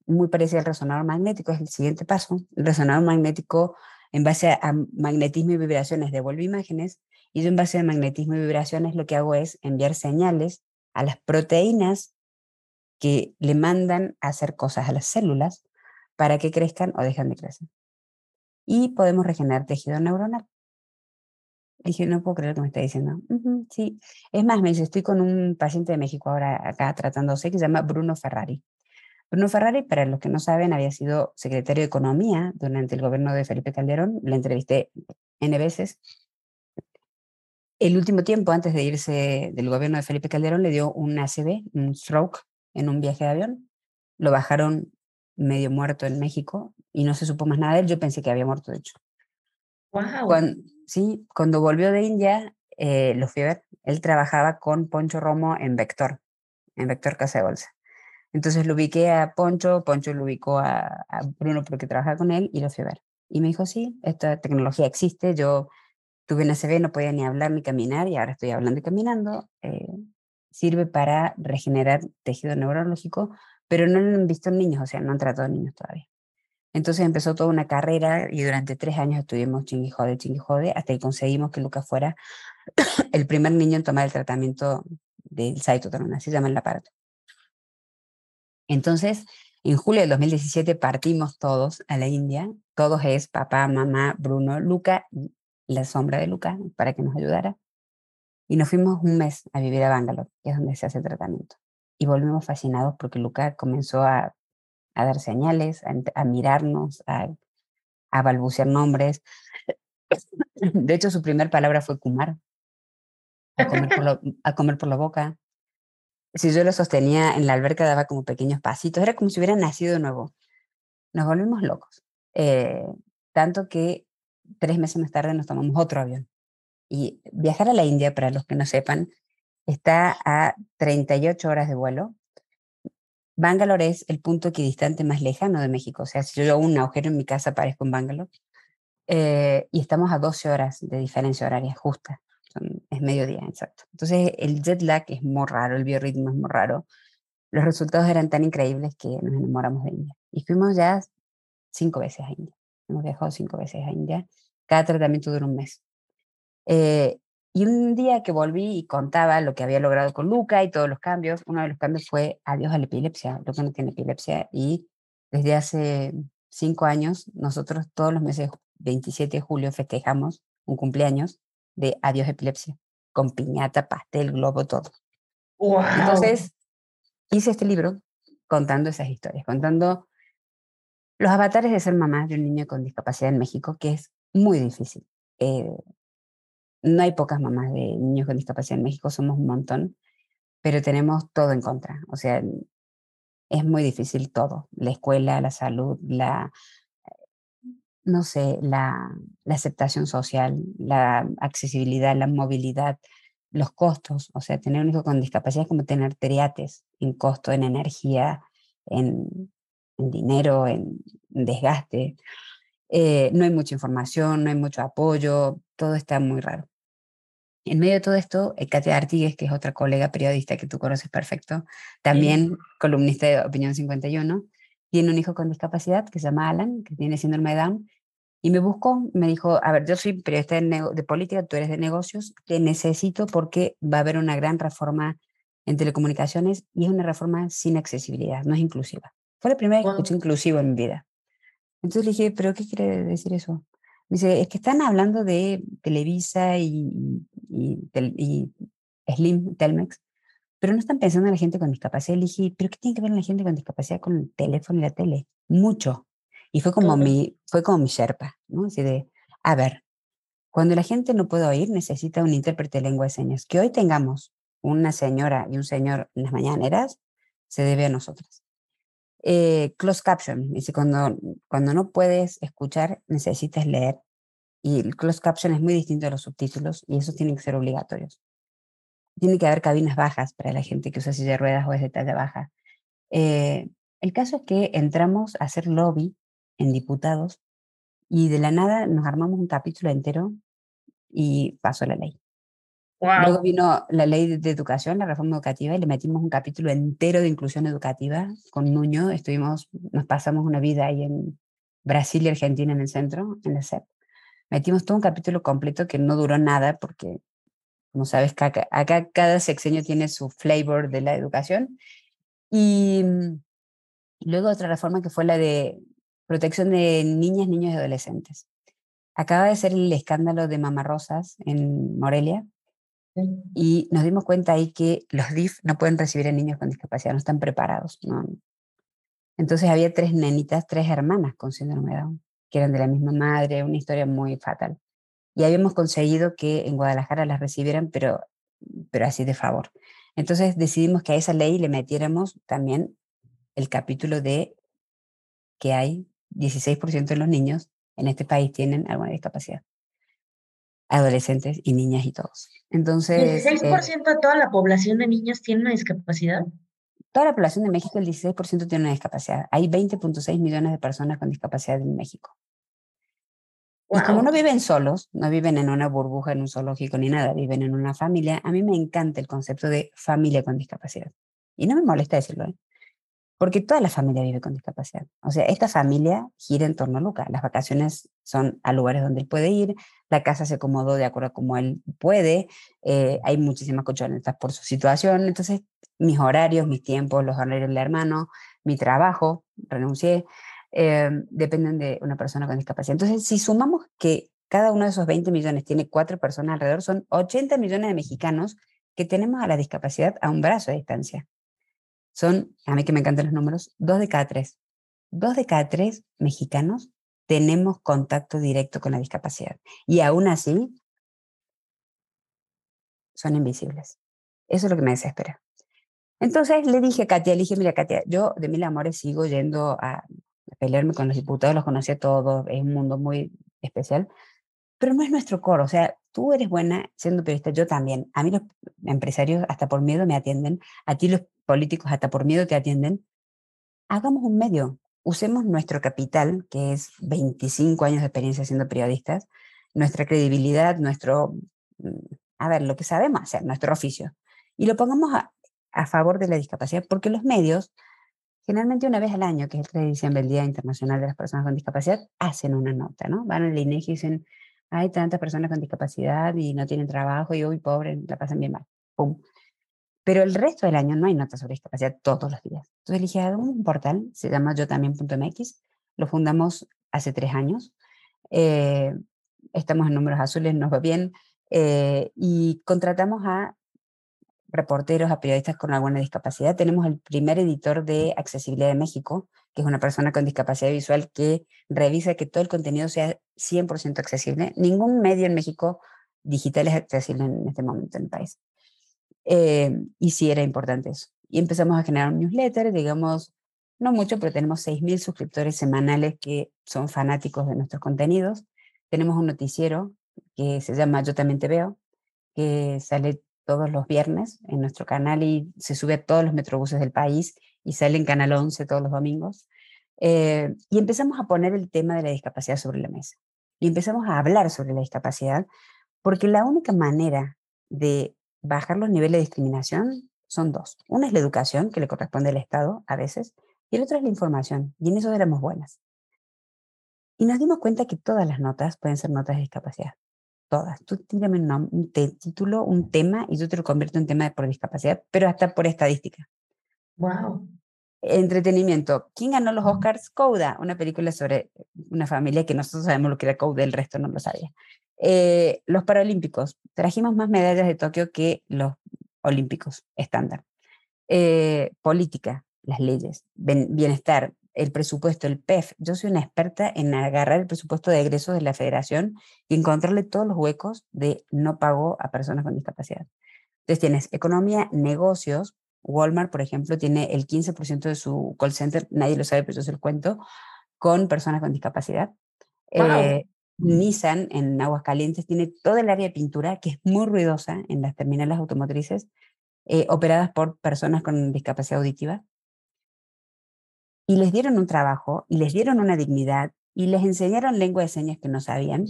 muy parecida al resonador magnético, es el siguiente paso. El resonador magnético, en base a magnetismo y vibraciones, devuelve imágenes, y yo en base a magnetismo y vibraciones lo que hago es enviar señales a las proteínas que le mandan a hacer cosas a las células para que crezcan o dejan de crecer. Y podemos regenerar tejido neuronal. dije, no puedo creer lo que me está diciendo. sí. Es más, me dice, estoy con un paciente de México ahora acá tratándose que se llama Bruno Ferrari. Bruno Ferrari, para los que no saben, había sido secretario de Economía durante el gobierno de Felipe Calderón. Lo entrevisté N veces el último tiempo, antes de irse del gobierno de Felipe Calderón, le dio un ACV, un stroke, en un viaje de avión. Lo bajaron medio muerto en México y no se supo más nada de él. Yo pensé que había muerto, de hecho. Wow. Cuando, sí, cuando volvió de India, eh, lo fui a ver. Él trabajaba con Poncho Romo en Vector, en Vector Casa de Bolsa. Entonces lo ubiqué a Poncho, Poncho lo ubicó a, a Bruno porque trabajaba con él y lo fui a ver. Y me dijo, sí, esta tecnología existe, yo tuve una ACV, no podía ni hablar ni caminar y ahora estoy hablando y caminando. Eh, sirve para regenerar tejido neurológico, pero no lo han visto en niños, o sea, no han tratado niños todavía. Entonces empezó toda una carrera y durante tres años estuvimos chinguijode, chinguijode, hasta que conseguimos que Lucas fuera (clears throat) el primer niño en tomar el tratamiento del Cytoton, así se llama el aparato. Entonces, en julio del 2017 partimos todos a la India, todos es papá, mamá, Bruno, Luca la sombra de Luca para que nos ayudara. Y nos fuimos un mes a vivir a Bangalore, que es donde se hace el tratamiento. Y volvimos fascinados porque Luca comenzó a, a dar señales, a, mirarnos, a, a, balbucear nombres. (laughs) De hecho, su primera palabra fue Kumar, a comer, por lo, (laughs) a comer por la boca. Si yo lo sostenía en la alberca, daba como pequeños pasitos. Era como si hubiera nacido de nuevo. Nos volvimos locos. Eh, tanto que tres meses más tarde nos tomamos otro avión. Y viajar a la India, para los que no sepan, está a 38 horas de vuelo. Bangalore es el punto equidistante más lejano de México. O sea, si yo hago un agujero en mi casa, aparezco en Bangalore. Eh, y estamos a 12 horas de diferencia horaria justa. es mediodía, exacto. Entonces, el jet lag es muy raro, el biorritmo es muy raro. Los resultados eran tan increíbles que nos enamoramos de India. Y fuimos ya cinco veces a India. Hemos viajado cinco veces a India. Cada tratamiento dura un mes. Eh, y un día que volví y contaba lo que había logrado con Luca y todos los cambios, uno de los cambios fue adiós a la epilepsia. Luca no tiene epilepsia y desde hace cinco años, nosotros todos los meses 27 de julio festejamos un cumpleaños de adiós epilepsia, con piñata, pastel, globo, todo. Entonces, hice este libro contando esas historias, contando los avatares de ser mamá de un niño con discapacidad en México, que es muy difícil. Eh, no hay pocas mamás de niños con discapacidad en México, somos un montón, pero tenemos todo en contra. O sea, es muy difícil todo, la escuela, la salud, la, no sé, la, aceptación social, la accesibilidad, la movilidad, los costos. O sea, tener un hijo con discapacidad es como tener triates en costo, en energía, en, en dinero, en desgaste. Eh, no hay mucha información, no hay mucho apoyo, todo está muy raro. En medio de todo esto, eh, Katia Artigues, que es otra colega periodista que tú conoces perfecto, también columnista de Opinión 51, tiene un hijo con discapacidad que se llama Alan, que tiene síndrome de Down, y me buscó, me dijo, a ver, yo soy periodista de, de política, tú eres de negocios, te necesito porque va a haber una gran reforma en telecomunicaciones y es una reforma sin accesibilidad, no es inclusiva. Fue la primera vez que escuché inclusivo en mi vida. Entonces le dije, ¿pero qué quiere decir eso? Me dice, es que están hablando de Televisa y, y, y, Slim, Telmex, pero no están pensando en la gente con discapacidad. Le dije, ¿pero qué tiene que ver la gente con discapacidad con el teléfono y la tele? Mucho. Y fue como, mi, fue como mi Sherpa, ¿no? Así de, a ver, cuando la gente no puede oír, necesita un intérprete de lengua de señas. Que hoy tengamos una señora y un señor en las mañaneras, se debe a nosotras. Eh, closed caption, dice, cuando, cuando no puedes escuchar, necesitas leer. Y el closed caption es muy distinto a los subtítulos y esos tienen que ser obligatorios. Tiene que haber cabinas bajas para la gente que usa silla de ruedas o es de talla baja. Eh, el caso es que entramos a hacer lobby en diputados y de la nada nos armamos un capítulo entero y pasó la ley. Luego vino la ley de educación, la reforma educativa, y le metimos un capítulo entero de inclusión educativa con Nuño. Estuvimos, nos pasamos una vida ahí en Brasil y Argentina en el centro, en la CEP. Metimos todo un capítulo completo que no duró nada porque, como sabes, acá, acá cada sexenio tiene su flavor de la educación. Y luego otra reforma que fue la de protección de niñas, niños y adolescentes. Acaba de ser el escándalo de Mamarrosas en Morelia, y nos dimos cuenta ahí que los DIF no pueden recibir a niños con discapacidad, no están preparados. Entonces había tres nenitas, tres hermanas con síndrome de Down, que eran de la misma madre, una historia muy fatal. y habíamos conseguido que en Guadalajara las recibieran, pero, pero así de favor. Entonces decidimos que a esa ley le metiéramos también el capítulo de que hay 16% de los niños en este país tienen alguna discapacidad. Adolescentes y niñas y todos. Entonces. ¿16% eh de toda la población de niños tiene una discapacidad? Toda la población de México, el 16% tiene una discapacidad. Hay 20.6 millones de personas con discapacidad en México. Y como no viven solos, no viven en una burbuja, en un zoológico ni nada, viven en una familia, a mí me encanta el concepto de familia con discapacidad. Y no me molesta decirlo, ¿eh? Porque toda la familia vive con discapacidad. O sea, esta familia gira en torno a Luca. Las vacaciones son a lugares donde él puede ir, la casa se acomodó de acuerdo a como él puede, eh, hay muchísimas cochonetas por su situación, entonces mis horarios, mis tiempos, los horarios del hermano, mi trabajo, renuncié, eh, dependen de una persona con discapacidad. Entonces, si sumamos que cada uno de esos 20 millones tiene cuatro personas alrededor, son 80 millones de mexicanos que tenemos a la discapacidad a un brazo de distancia. Son, a mí que me encantan los números, dos de cada tres. Dos de cada tres mexicanos tenemos contacto directo con la discapacidad. Y aún así, son invisibles. Eso es lo que me desespera. Entonces le dije a Katia, le dije, mira Katia, yo de mil amores sigo yendo a pelearme con los diputados, los conocí a todos, es un mundo muy especial, pero no es nuestro coro, o sea, tú eres buena siendo periodista, yo también. A mí los empresarios hasta por miedo me atienden, a ti los políticos hasta por miedo te atienden. Hagamos un medio, usemos nuestro capital, que es 25 años de experiencia siendo periodistas, nuestra credibilidad, nuestro, mm, a ver, lo que sabemos hacer, nuestro oficio, y lo pongamos a, a favor de la discapacidad, porque los medios generalmente una vez al año, que es el 3 de el Día Internacional de las Personas con Discapacidad, hacen una nota, ¿no? Van al INEGI y dicen, hay tantas personas con discapacidad y no tienen trabajo y hoy pobre, la pasan bien mal. ¡Pum! Pero el resto del año no hay notas sobre discapacidad todos los días. Entonces elegí un portal, se llama yo también.mx, lo fundamos hace tres años. Eh, estamos en números azules, nos va bien. Eh, y contratamos a reporteros, a periodistas con alguna discapacidad. Tenemos el primer editor de Accesibilidad de México, que es una persona con discapacidad visual que revisa que todo el contenido sea 100% accesible. Ningún medio en México digital es accesible en este momento en el país. Eh, y sí era importante eso. Y empezamos a generar un newsletter, digamos, no mucho, pero tenemos 6.000 suscriptores semanales que son fanáticos de nuestros contenidos. Tenemos un noticiero que se llama Yo también te veo, que sale todos los viernes en nuestro canal y se sube a todos los metrobuses del país y sale en Canal 11 todos los domingos. Eh, y empezamos a poner el tema de la discapacidad sobre la mesa. Y empezamos a hablar sobre la discapacidad porque la única manera de bajar los niveles de discriminación son dos. Una es la educación, que le corresponde al Estado a veces, y el otro es la información, y en eso éramos buenas. Y nos dimos cuenta que todas las notas pueden ser notas de discapacidad todas. Tú tírame un, título, un tema, y yo te lo convierto en tema de por discapacidad, pero hasta por estadística. Wow. Entretenimiento. ¿Quién ganó los Oscars? Coda, una película sobre una familia que nosotros sabemos lo que era Coda, el resto no lo sabía. Eh, los Paralímpicos. Trajimos más medallas de Tokio que los Olímpicos estándar. Eh, política, las leyes. bienestar, el presupuesto, el PEF. Yo soy una experta en agarrar el presupuesto de egresos de la federación y encontrarle todos los huecos de no pago a personas con discapacidad. Entonces tienes economía, negocios. Walmart, por ejemplo, tiene el 15% de su call center, nadie lo sabe, pero yo se lo cuento, con personas con discapacidad. Eh, Nissan en Aguascalientes tiene toda el área de pintura, que es muy ruidosa en las terminales automotrices, eh, operadas por personas con discapacidad auditiva y les dieron un trabajo y les dieron una dignidad y les enseñaron lengua de señas que no sabían.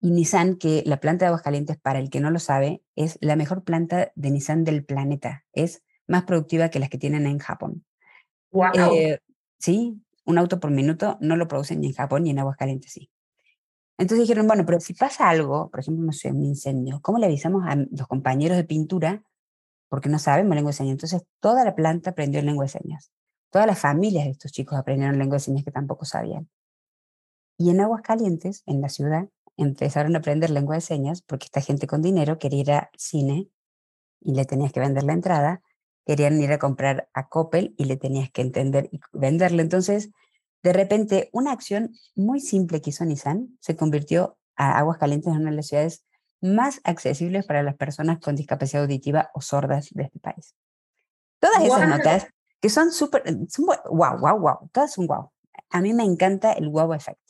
Y Nissan, que la planta de Aguascalientes, para el que no lo sabe, es la mejor planta de Nissan del planeta. Es más productiva que las que tienen en Japón. Wow. Eh, sí, un auto por minuto no lo producen ni en Japón ni en Aguascalientes, sí. Entonces dijeron, bueno, pero si pasa algo, por ejemplo, no un incendio, ¿cómo le avisamos a los compañeros de pintura? Porque no sabemos lengua de señas. Entonces toda la planta aprendió lengua de señas. Todas las familias de estos chicos aprendieron lengua de señas que tampoco sabían. Y en Aguascalientes, en la ciudad, empezaron a aprender lengua de señas porque esta gente con dinero quería ir al cine y le tenías que vender la entrada, querían ir a comprar a Coppel y le tenías que entender y venderle. Entonces, de repente, una acción muy simple que hizo Nissan se convirtió Aguascalientes es una de las ciudades más accesibles para las personas con discapacidad auditiva o sordas de este país. Todas esas notas que son súper, wow, wow, wow, todas son wow. A mí me encanta el wow effect.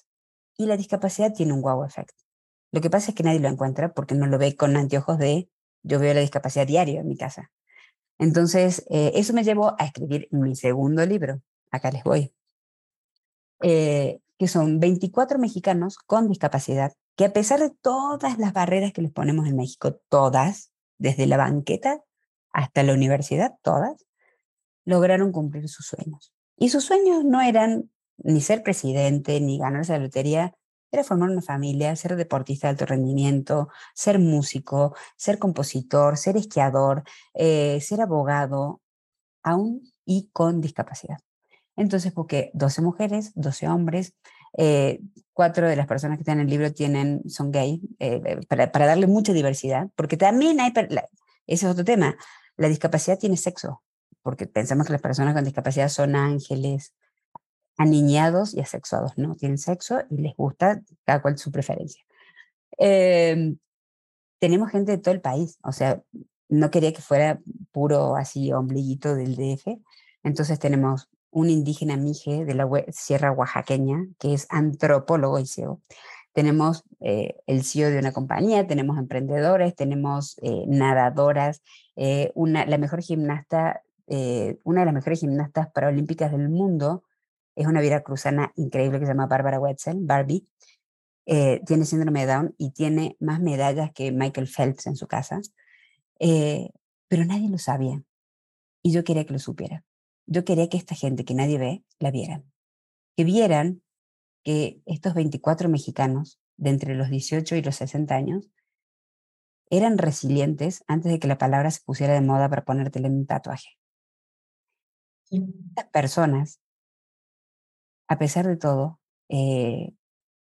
Y la discapacidad tiene un wow effect. Lo que pasa es que nadie lo encuentra porque no lo ve con anteojos de yo veo la discapacidad diario en mi casa. Entonces, eh, eso me llevó a escribir mi segundo libro. Acá les voy. Eh, que son 24 mexicanos con discapacidad que a pesar de todas las barreras que les ponemos en México, todas, desde la banqueta hasta la universidad, todas, lograron cumplir sus sueños. Y sus sueños no eran ni ser presidente, ni ganarse la lotería, era formar una familia, ser deportista de alto rendimiento, ser músico, ser compositor, ser esquiador, eh, ser abogado, aún y con discapacidad. Entonces, porque 12 mujeres, 12 hombres, eh, cuatro de las personas que están en el libro tienen, son gay, eh, para, para, darle mucha diversidad, porque también hay, ese es otro tema, la discapacidad tiene sexo, porque pensamos que las personas con discapacidad son ángeles, aniñados y asexuados, ¿no? Tienen sexo y les gusta cada cual su preferencia. Em, tenemos gente de todo el país, o sea, no quería que fuera puro así ombliguito del DF, entonces tenemos un indígena mije de la Sierra Oaxaqueña, que es antropólogo y CEO. Tenemos eh, el CEO de una compañía, tenemos emprendedores, tenemos eh, nadadoras, eh, una, la mejor gimnasta, una de las mejores gimnastas paralímpicas del mundo, es una cruzana increíble que se llama Bárbara Wetzel, Barbie. tiene síndrome de Down y tiene más medallas que Michael Phelps en su casa, pero nadie lo sabía y yo quería que lo supiera yo quería que esta gente que nadie ve la vieran. Que vieran que estos 24 mexicanos de entre los 18 y los 60 años eran resilientes antes de que la palabra se pusiera de moda para ponértela en un tatuaje. Estas personas, a pesar de todo, eh,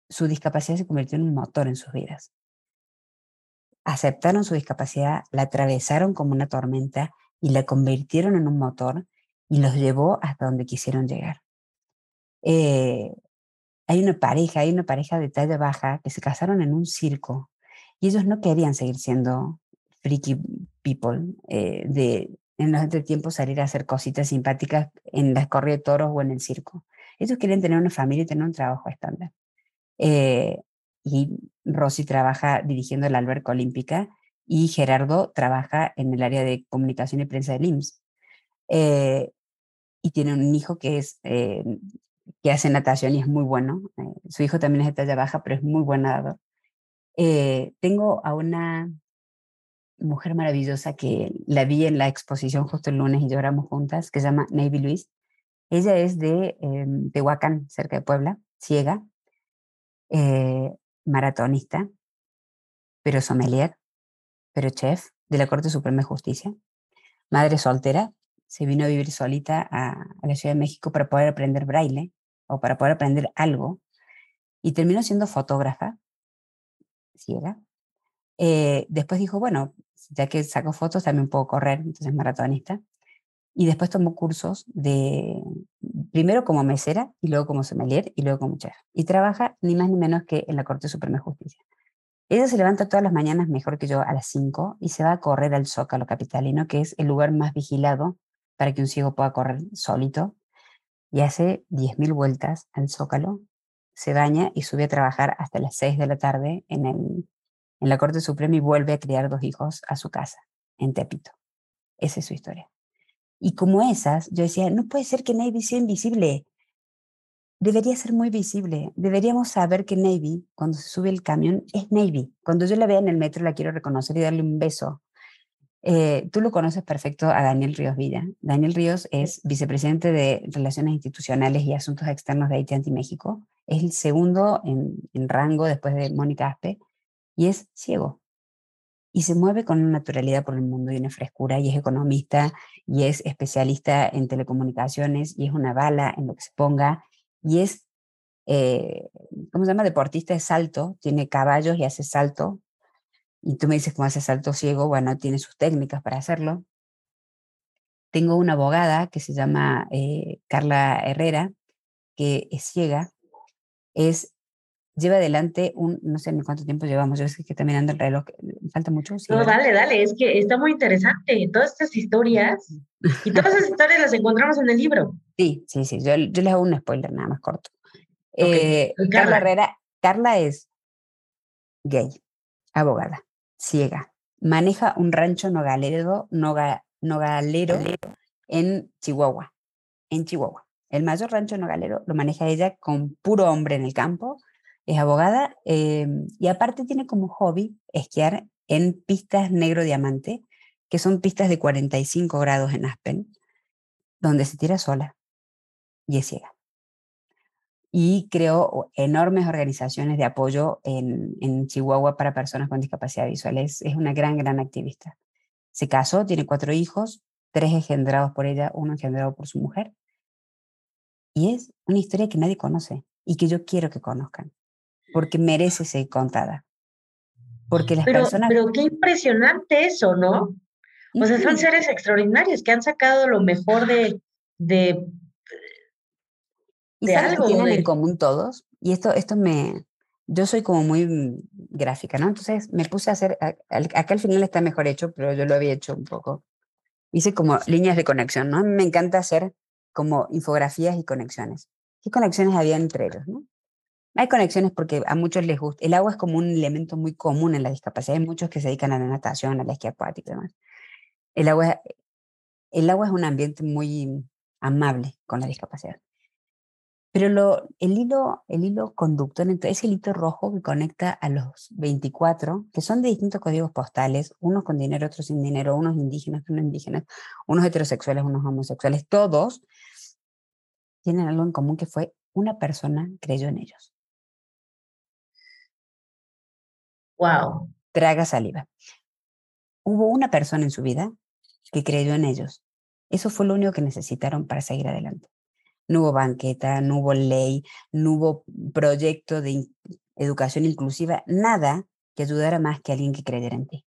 su discapacidad se convirtió en un motor en sus vidas. Aceptaron su discapacidad, la atravesaron como una tormenta y la convirtieron en un motor y los llevó hasta donde quisieron llegar. Eh, hay una pareja, hay una pareja de talla baja que se casaron en un circo y ellos no querían seguir siendo freaky people, eh, de en los entretiempos salir a hacer cositas simpáticas en las corridas de toros o en el circo. Ellos querían tener una familia y tener un trabajo estándar. Eh, y Rosy trabaja dirigiendo la alberca olímpica y Gerardo trabaja en el área de comunicación y prensa del IMSS y tiene un hijo que es eh, que hace natación y es muy bueno. Eh, su hijo también es de talla baja, pero es muy buen nadador. Eh, tengo a una mujer maravillosa que la vi en la exposición justo el lunes y lloramos juntas, que se llama Navy Luis. Ella es de Tehuacán, cerca de Puebla, ciega, maratonista, pero sommelier, pero chef de la Corte Suprema de Justicia, madre soltera, se vino a vivir solita a, la Ciudad de México para poder aprender braille o para poder aprender algo y terminó siendo fotógrafa, ciega. Eh, después dijo, bueno, ya que saco fotos, también puedo correr, entonces maratonista. Y después tomó cursos de, primero como mesera, y luego como sommelier, y luego como chef. Y trabaja ni más ni menos que en la Corte Suprema de Justicia. Ella se levanta todas las mañanas mejor que yo a las 5 y se va a correr al Zócalo Capitalino, que es el lugar más vigilado para que un ciego pueda correr solito y hace 10.000 vueltas al zócalo, se baña y sube a trabajar hasta las 6 de la tarde en, el, en la Corte Suprema y vuelve a criar dos hijos a su casa, en Tepito. Esa es su historia. Y como esas, yo decía, no puede ser que Navy sea invisible. Debería ser muy visible. Deberíamos saber que Navy, cuando se sube el camión, es Navy. Cuando yo la vea en el metro, la quiero reconocer y darle un beso. Eh, tú lo conoces perfecto a Daniel Ríos Villa. Daniel Ríos es vicepresidente de Relaciones Institucionales y Asuntos Externos de AT&T México. Es el segundo en, rango después de Mónica Aspe y es ciego. Y se mueve con una naturalidad por el mundo y una frescura y es economista y es especialista en telecomunicaciones y es una bala en lo que se ponga y es, eh, ¿cómo se llama? Deportista de salto, tiene caballos y hace salto y tú me dices cómo hace salto ciego, bueno, tiene sus técnicas para hacerlo. Tengo una abogada que se llama eh, Carla Herrera, que es ciega, es lleva adelante un, no sé ni cuánto tiempo llevamos, yo sé que está mirando el reloj, falta mucho. no, dale, dale, es que está muy interesante, todas estas historias, y todas esas (laughs) historias las encontramos en el libro. Sí, sí, sí, yo, yo les hago un spoiler nada más corto. Eh, Carla Herrera, Carla es gay, abogada, ciega, maneja un rancho nogalero, nogalero en Chihuahua, en Chihuahua. El mayor rancho nogalero lo maneja ella con puro hombre en el campo, es abogada em, y aparte tiene como hobby esquiar en pistas negro diamante, que son pistas de 45 grados en Aspen, donde se tira sola y es ciega y creó enormes organizaciones de apoyo en, en, Chihuahua para personas con discapacidad visual. Es, una gran, gran activista. Se casó, tiene cuatro hijos, tres engendrados por ella, uno engendrado por su mujer. Y es una historia que nadie conoce y que yo quiero que conozcan, porque merece ser contada. Porque las pero, personas... Pero qué impresionante eso, ¿no? O sea, son seres extraordinarios que han sacado lo mejor de, de ¿Y de algo, tienen en común todos? Y esto, esto me... Yo soy como muy mm, gráfica, ¿no? Entonces me puse a hacer... Acá al final está mejor hecho, pero yo lo había hecho un poco. Hice como líneas de conexión, ¿no? Me encanta hacer como infografías y conexiones. ¿Qué conexiones había entre ellos, no? Hay conexiones porque a muchos les gusta. El agua es como un elemento muy común en la discapacidad. Hay muchos que se dedican a la natación, a la esquí acuática y demás. El agua, el agua es un ambiente muy amable con la discapacidad. Pero lo, el, hilo, el hilo conductor es el hilo rojo que conecta a los 24, que son de distintos códigos postales, unos con dinero, otros sin dinero, unos indígenas, otros indígenas, unos heterosexuales, unos homosexuales, todos tienen algo en común que fue una persona creyó en ellos. Wow. Traga saliva. Hubo una persona en su vida que creyó en ellos. Eso fue lo único que necesitaron para seguir adelante no hubo banqueta, no hubo ley, no hubo proyecto de educación inclusiva, nada que ayudara más que alguien que creyera en ti.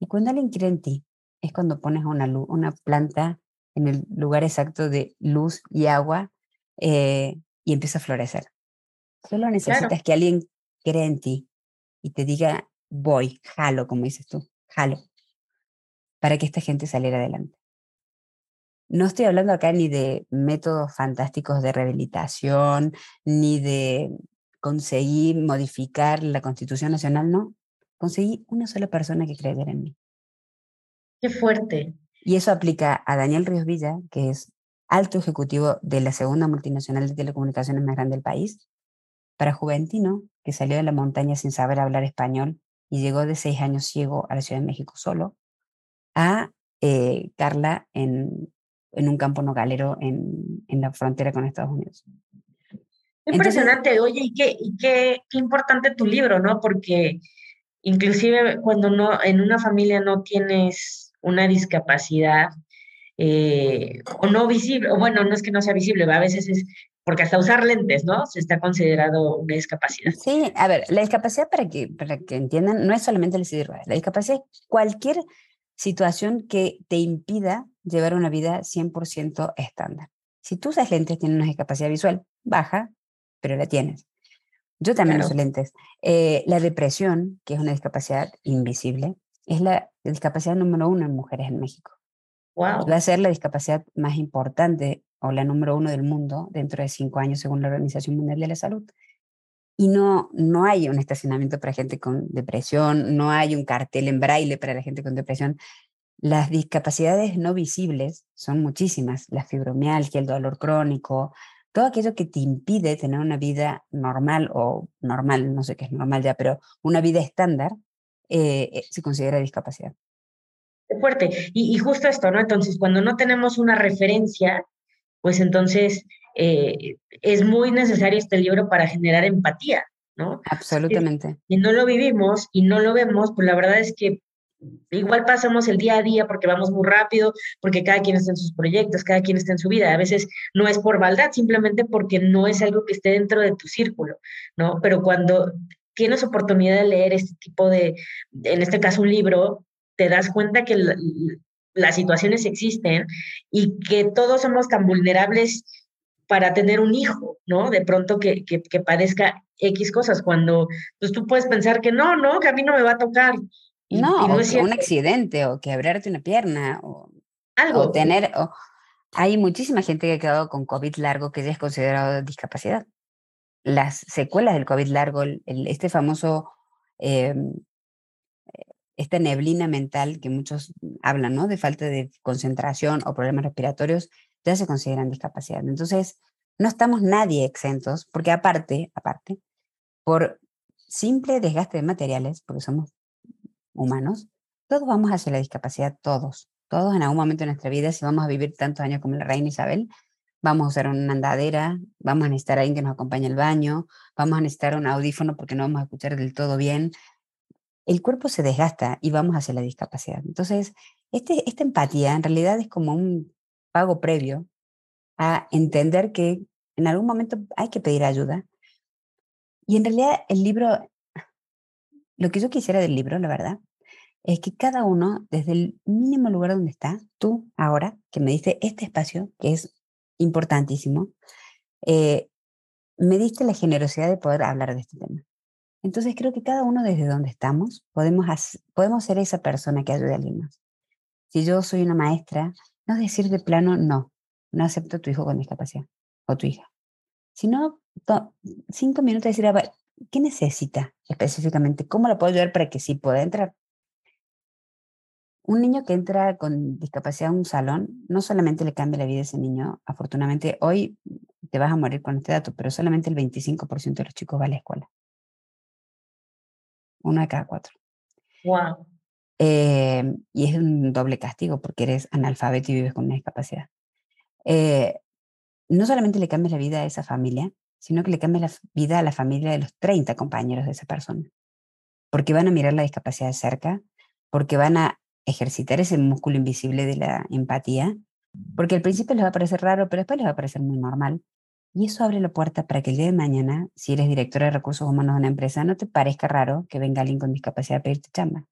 Y cuando alguien cree en ti, es cuando pones una, una planta en el lugar exacto de luz y agua eh, y empieza a florecer. Solo necesitas que alguien cree en ti y te diga, voy, jalo, como dices tú, jalo, para que esta gente saliera adelante. No estoy hablando acá ni de métodos fantásticos de rehabilitación, ni de conseguir modificar la Constitución Nacional, no. Conseguí una sola persona que creyera en mí. Qué fuerte. Y eso aplica a Daniel Ríos Villa, que es alto ejecutivo de la segunda multinacional de telecomunicaciones más grande del país, para Juventino, que salió de la montaña sin saber hablar español y llegó de seis años ciego a la Ciudad de México solo, a eh, Carla en en un campo nogalero en, en la frontera con Estados Unidos. Impresionante, oye, y qué, y qué, qué importante tu libro, ¿no? Porque inclusive cuando no, en una familia no tienes una discapacidad eh, o no visible, o bueno, no es que no sea visible, a veces es porque hasta usar lentes, ¿no? Se está considerado una discapacidad. Sí, a ver, la discapacidad, para que, para que entiendan, no es solamente el sida La discapacidad es cualquier situación que te impida llevar una vida 100% estándar. Si tú usas lentes, tienes una discapacidad visual baja, pero la tienes. Yo también uso lentes. Eh, la depresión, que es una discapacidad invisible, es la discapacidad número uno en mujeres en México. Wow. Va a ser la discapacidad más importante o la número uno del mundo dentro de cinco años, según la Organización Mundial de la Salud. Y no, no hay un estacionamiento para gente con depresión, no hay un cartel en braille para la gente con depresión. Las discapacidades no visibles son muchísimas, la fibromialgia, el dolor crónico, todo aquello que te impide tener una vida normal o normal, no sé qué es normal ya, pero una vida estándar, eh, eh, se considera discapacidad. Fuerte. Y, y, justo esto, ¿no? Entonces, cuando no tenemos una referencia, pues entonces eh, es muy necesario este libro para generar empatía, ¿no? Absolutamente. Y no lo vivimos y no lo vemos, pues la verdad es que igual pasamos el día a día porque vamos muy rápido, porque cada quien está en sus proyectos, cada quien está en su vida. A veces no es por maldad, simplemente porque no es algo que esté dentro de tu círculo, ¿no? Pero cuando tienes oportunidad de leer este tipo de, en este caso un libro, te das cuenta que las situaciones existen y que todos somos tan vulnerables para tener un hijo, ¿no? De pronto que, que, padezca X cosas, cuando pues tú puedes pensar que no, no, que a mí no me va a tocar. No, o un accidente, o quebrarte una pierna, o algo. O tener, o, hay muchísima gente que ha quedado con COVID largo que ya es considerado discapacidad. Las secuelas del COVID largo, este famoso, em, esta neblina mental que muchos hablan, ¿no? De falta de concentración o problemas respiratorios, ya se consideran discapacidad. Entonces, no estamos nadie exentos, porque aparte, aparte, por simple desgaste de materiales, porque somos humanos, todos vamos hacia la discapacidad, todos todos en algún momento de nuestra vida, si vamos a vivir tantos años como la reina Isabel, vamos a usar una andadera, vamos a necesitar a alguien que nos acompañe al baño, vamos a necesitar un audífono porque no vamos a escuchar del todo bien. El cuerpo se desgasta y vamos hacia la discapacidad. Entonces, este, esta empatía en realidad es como un pago previo a entender que en algún momento hay que pedir ayuda. Y en realidad el libro, lo que yo quisiera del libro, la verdad, es que cada uno, desde el mínimo lugar donde está, tú ahora, que me diste este espacio, que es importantísimo, eh, me diste la generosidad de poder hablar de este tema. Entonces creo que cada uno desde donde estamos podemos, podemos ser esa persona que ayude a alguien más. Si yo soy una maestra, no decir de plano, no, no acepto a tu hijo con discapacidad o tu hija. Sino cinco minutos de decir, a ver, ¿qué necesita específicamente? ¿Cómo la puedo ayudar para que sí pueda entrar? Un niño que entra con discapacidad a un salón, no solamente le cambia la vida a ese niño, afortunadamente hoy te vas a morir con este dato, pero solamente el 25% de los chicos va a la escuela. Uno de cada cuatro. Wow. Eh, y es un doble castigo porque eres analfabeto y vives con una discapacidad. Eh, no solamente le cambia la vida a esa familia, sino que le cambia la vida a la familia de los 30 compañeros de esa persona. Porque van a mirar la discapacidad de cerca, porque van a ejercitar ese músculo invisible de la empatía, porque al principio les va a parecer raro, pero después les va a parecer muy normal. Y eso abre la puerta para que el día de mañana, si eres directora de recursos humanos de una empresa, no te parezca raro que venga alguien con discapacidad a pedirte chamba.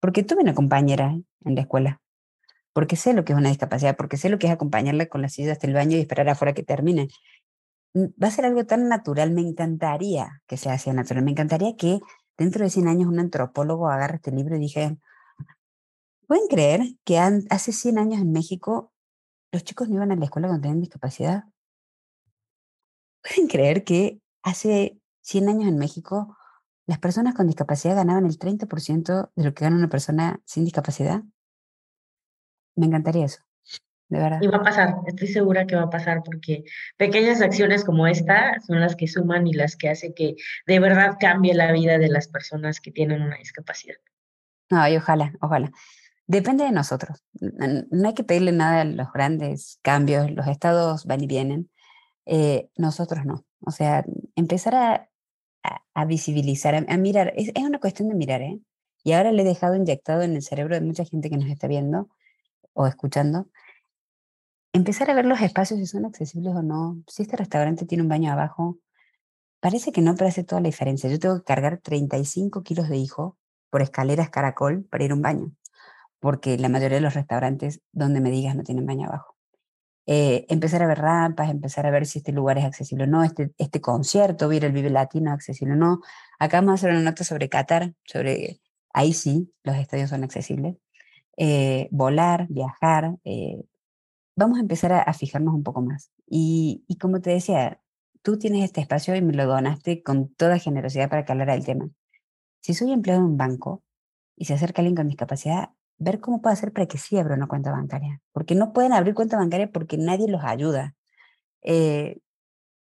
Porque tuve una compañera en la escuela, porque sé lo que es una discapacidad, porque sé lo que es acompañarla con la silla hasta el baño y esperar afuera que termine. Va a ser algo tan natural, me encantaría que sea así natural, me encantaría que dentro de 100 años un antropólogo agarre este libro y dije, ¿Pueden creer que hace 100 años en México los chicos no iban a la escuela cuando tenían discapacidad? ¿Pueden creer que hace 100 años en México las personas con discapacidad ganaban el 30% de lo que gana una persona sin discapacidad? Me encantaría eso, de verdad. Y va a pasar, estoy segura que va a pasar porque pequeñas acciones como esta son las que suman y las que hacen que de verdad cambie la vida de las personas que tienen una discapacidad. No, y ojalá, ojalá. Depende de nosotros. No hay que pedirle nada a los grandes cambios, los estados van y vienen. Eh, nosotros no. O sea, empezar a, a, visibilizar, a, mirar, es, es, una cuestión de mirar, ¿eh? Y ahora le he dejado inyectado en el cerebro de mucha gente que nos está viendo o escuchando. Empezar a ver los espacios si son accesibles o no. Si este restaurante tiene un baño abajo, parece que no, pero hace toda la diferencia. Yo tengo que cargar 35 kilos de hijo por escaleras caracol para ir a un baño porque la mayoría de los restaurantes donde me digas no tienen baño abajo. Eh, empezar a ver rampas, empezar a ver si este lugar es accesible o no, este, este concierto, ver el Vive Latino accesible o no. Acá vamos a hacer una nota sobre Qatar, sobre ahí sí, los estadios son accesibles. Eh, volar, viajar, eh, vamos a empezar a, fijarnos un poco más. Y, como te decía, tú tienes este espacio y me lo donaste con toda generosidad para que hablara del tema. Si soy empleado en un banco y se acerca alguien con discapacidad, ver cómo puede hacer para que sí abra una cuenta bancaria, porque no pueden abrir cuenta bancaria porque nadie los ayuda. Eh,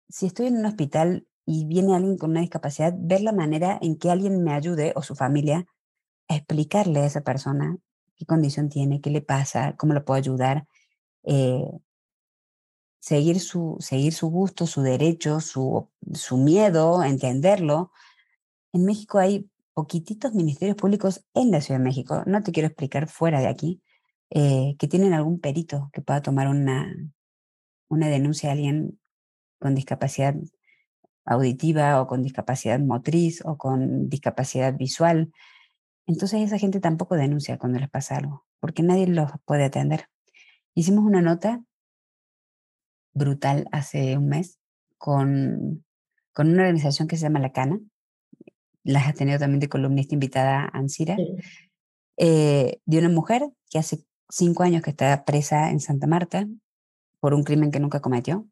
si estoy en un hospital y viene alguien con una discapacidad, ver la manera en que alguien me ayude o su familia a explicarle a esa persona qué condición tiene, qué le pasa, cómo lo puedo ayudar, eh, seguir, su, seguir su gusto, su derecho, su, su miedo, entenderlo. En México hay poquititos ministerios públicos en la Ciudad de México, no te quiero explicar fuera de aquí, eh, que tienen algún perito que pueda tomar una, una denuncia a alguien con discapacidad auditiva o con discapacidad motriz o con discapacidad visual. Entonces esa gente tampoco denuncia cuando les pasa algo, porque nadie los puede atender. Hicimos una nota brutal hace un mes con, con una organización que se llama La Cana. Las has tenido también de columnista invitada Ansira. Eh, de una mujer que hace cinco años que está presa en Santa Marta por un crimen que nunca cometió.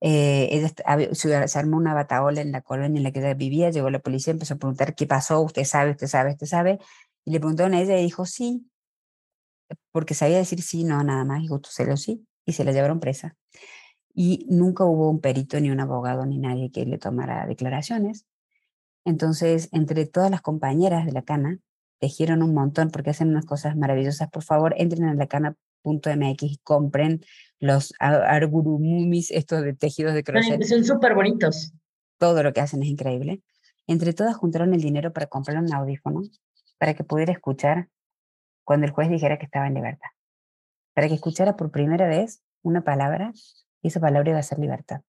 Eh, ella se armó una bataola en la colonia en la que ella vivía, llegó la policía, empezó a preguntar qué pasó, usted sabe, usted sabe, usted sabe, y le preguntaron a ella y dijo sí, porque sabía decir sí, no, nada más, dijo, tú se lo sí, y se la llevaron presa. Y nunca hubo un perito, ni un abogado, ni nadie que le tomara declaraciones. Entonces, entre todas las compañeras de la cana, tejieron un montón porque hacen unas cosas maravillosas. Por favor, entren en la cana.mx y compren los argurumis, estos de tejidos de crochet. Son súper bonitos. Todo lo que hacen es increíble. Entre todas juntaron el dinero para comprar un audífono para que pudiera escuchar cuando el juez dijera que estaba en libertad. Para que escuchara por primera vez una palabra y esa palabra iba a ser libertad.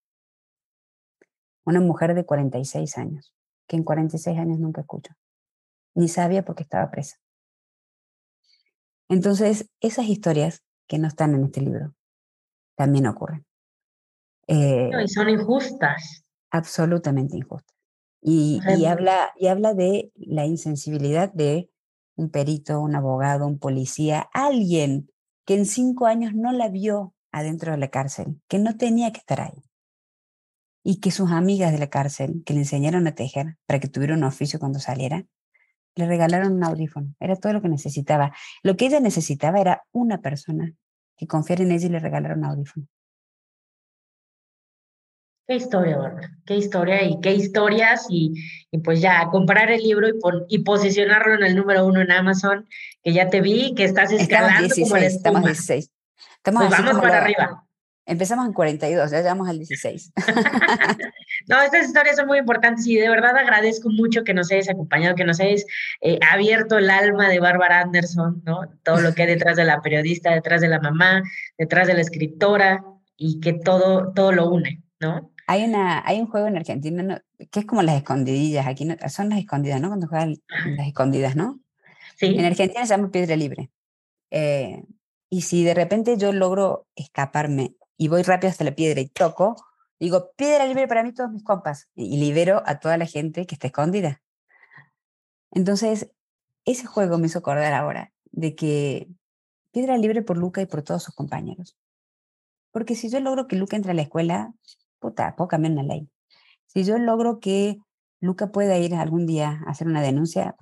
Una mujer de 46 años, que en 46 años nunca escuchó, ni sabía por qué estaba presa. Entonces, esas historias que no están en este libro también ocurren. Eh, y son injustas. Absolutamente injustas. Y, y, habla, y habla de la insensibilidad de un perito, un abogado, un policía, alguien que en cinco años no la vio adentro de la cárcel, que no tenía que estar ahí. Y que sus amigas de la cárcel, que le enseñaron a tejer para que tuviera un oficio cuando saliera, le regalaron un audífono. Era todo lo que necesitaba. Lo que ella necesitaba era una persona que confiara en ella y le regalara un audífono. Qué historia, Bárbara, qué historia y qué historias y, y pues ya, comprar el libro y, y, posicionarlo en el número uno en Amazon, que ya te vi, que estás escalando estamos 16, como Estamos 16. Estamos pues vamos para arriba. Empezamos en 42, ya llegamos al 16. (laughs) (laughs) no, estas historias son muy importantes y de verdad agradezco mucho que nos hayas acompañado, que nos hayas eh, abierto el alma de Bárbara Anderson, ¿no? Todo lo que hay detrás de la periodista, detrás de la mamá, detrás de la escritora y que todo, todo lo une, ¿no? Hay, una, hay un juego en Argentina que es como las escondidillas, aquí son las escondidas, ¿no? Cuando juegan las escondidas, ¿no? Sí. En Argentina se llama piedra libre. Eh, y si de repente yo logro escaparme y voy rápido hasta la piedra y toco, digo, piedra libre para mí todos mis compas, y libero a toda la gente que está escondida. Entonces, ese juego me hizo acordar ahora de que piedra libre por Luca y por todos sus compañeros. Porque si yo logro que Luca entre a la escuela, puta, puedo cambiar una ley. Si yo logro que Luca pueda ir algún día a hacer una denuncia,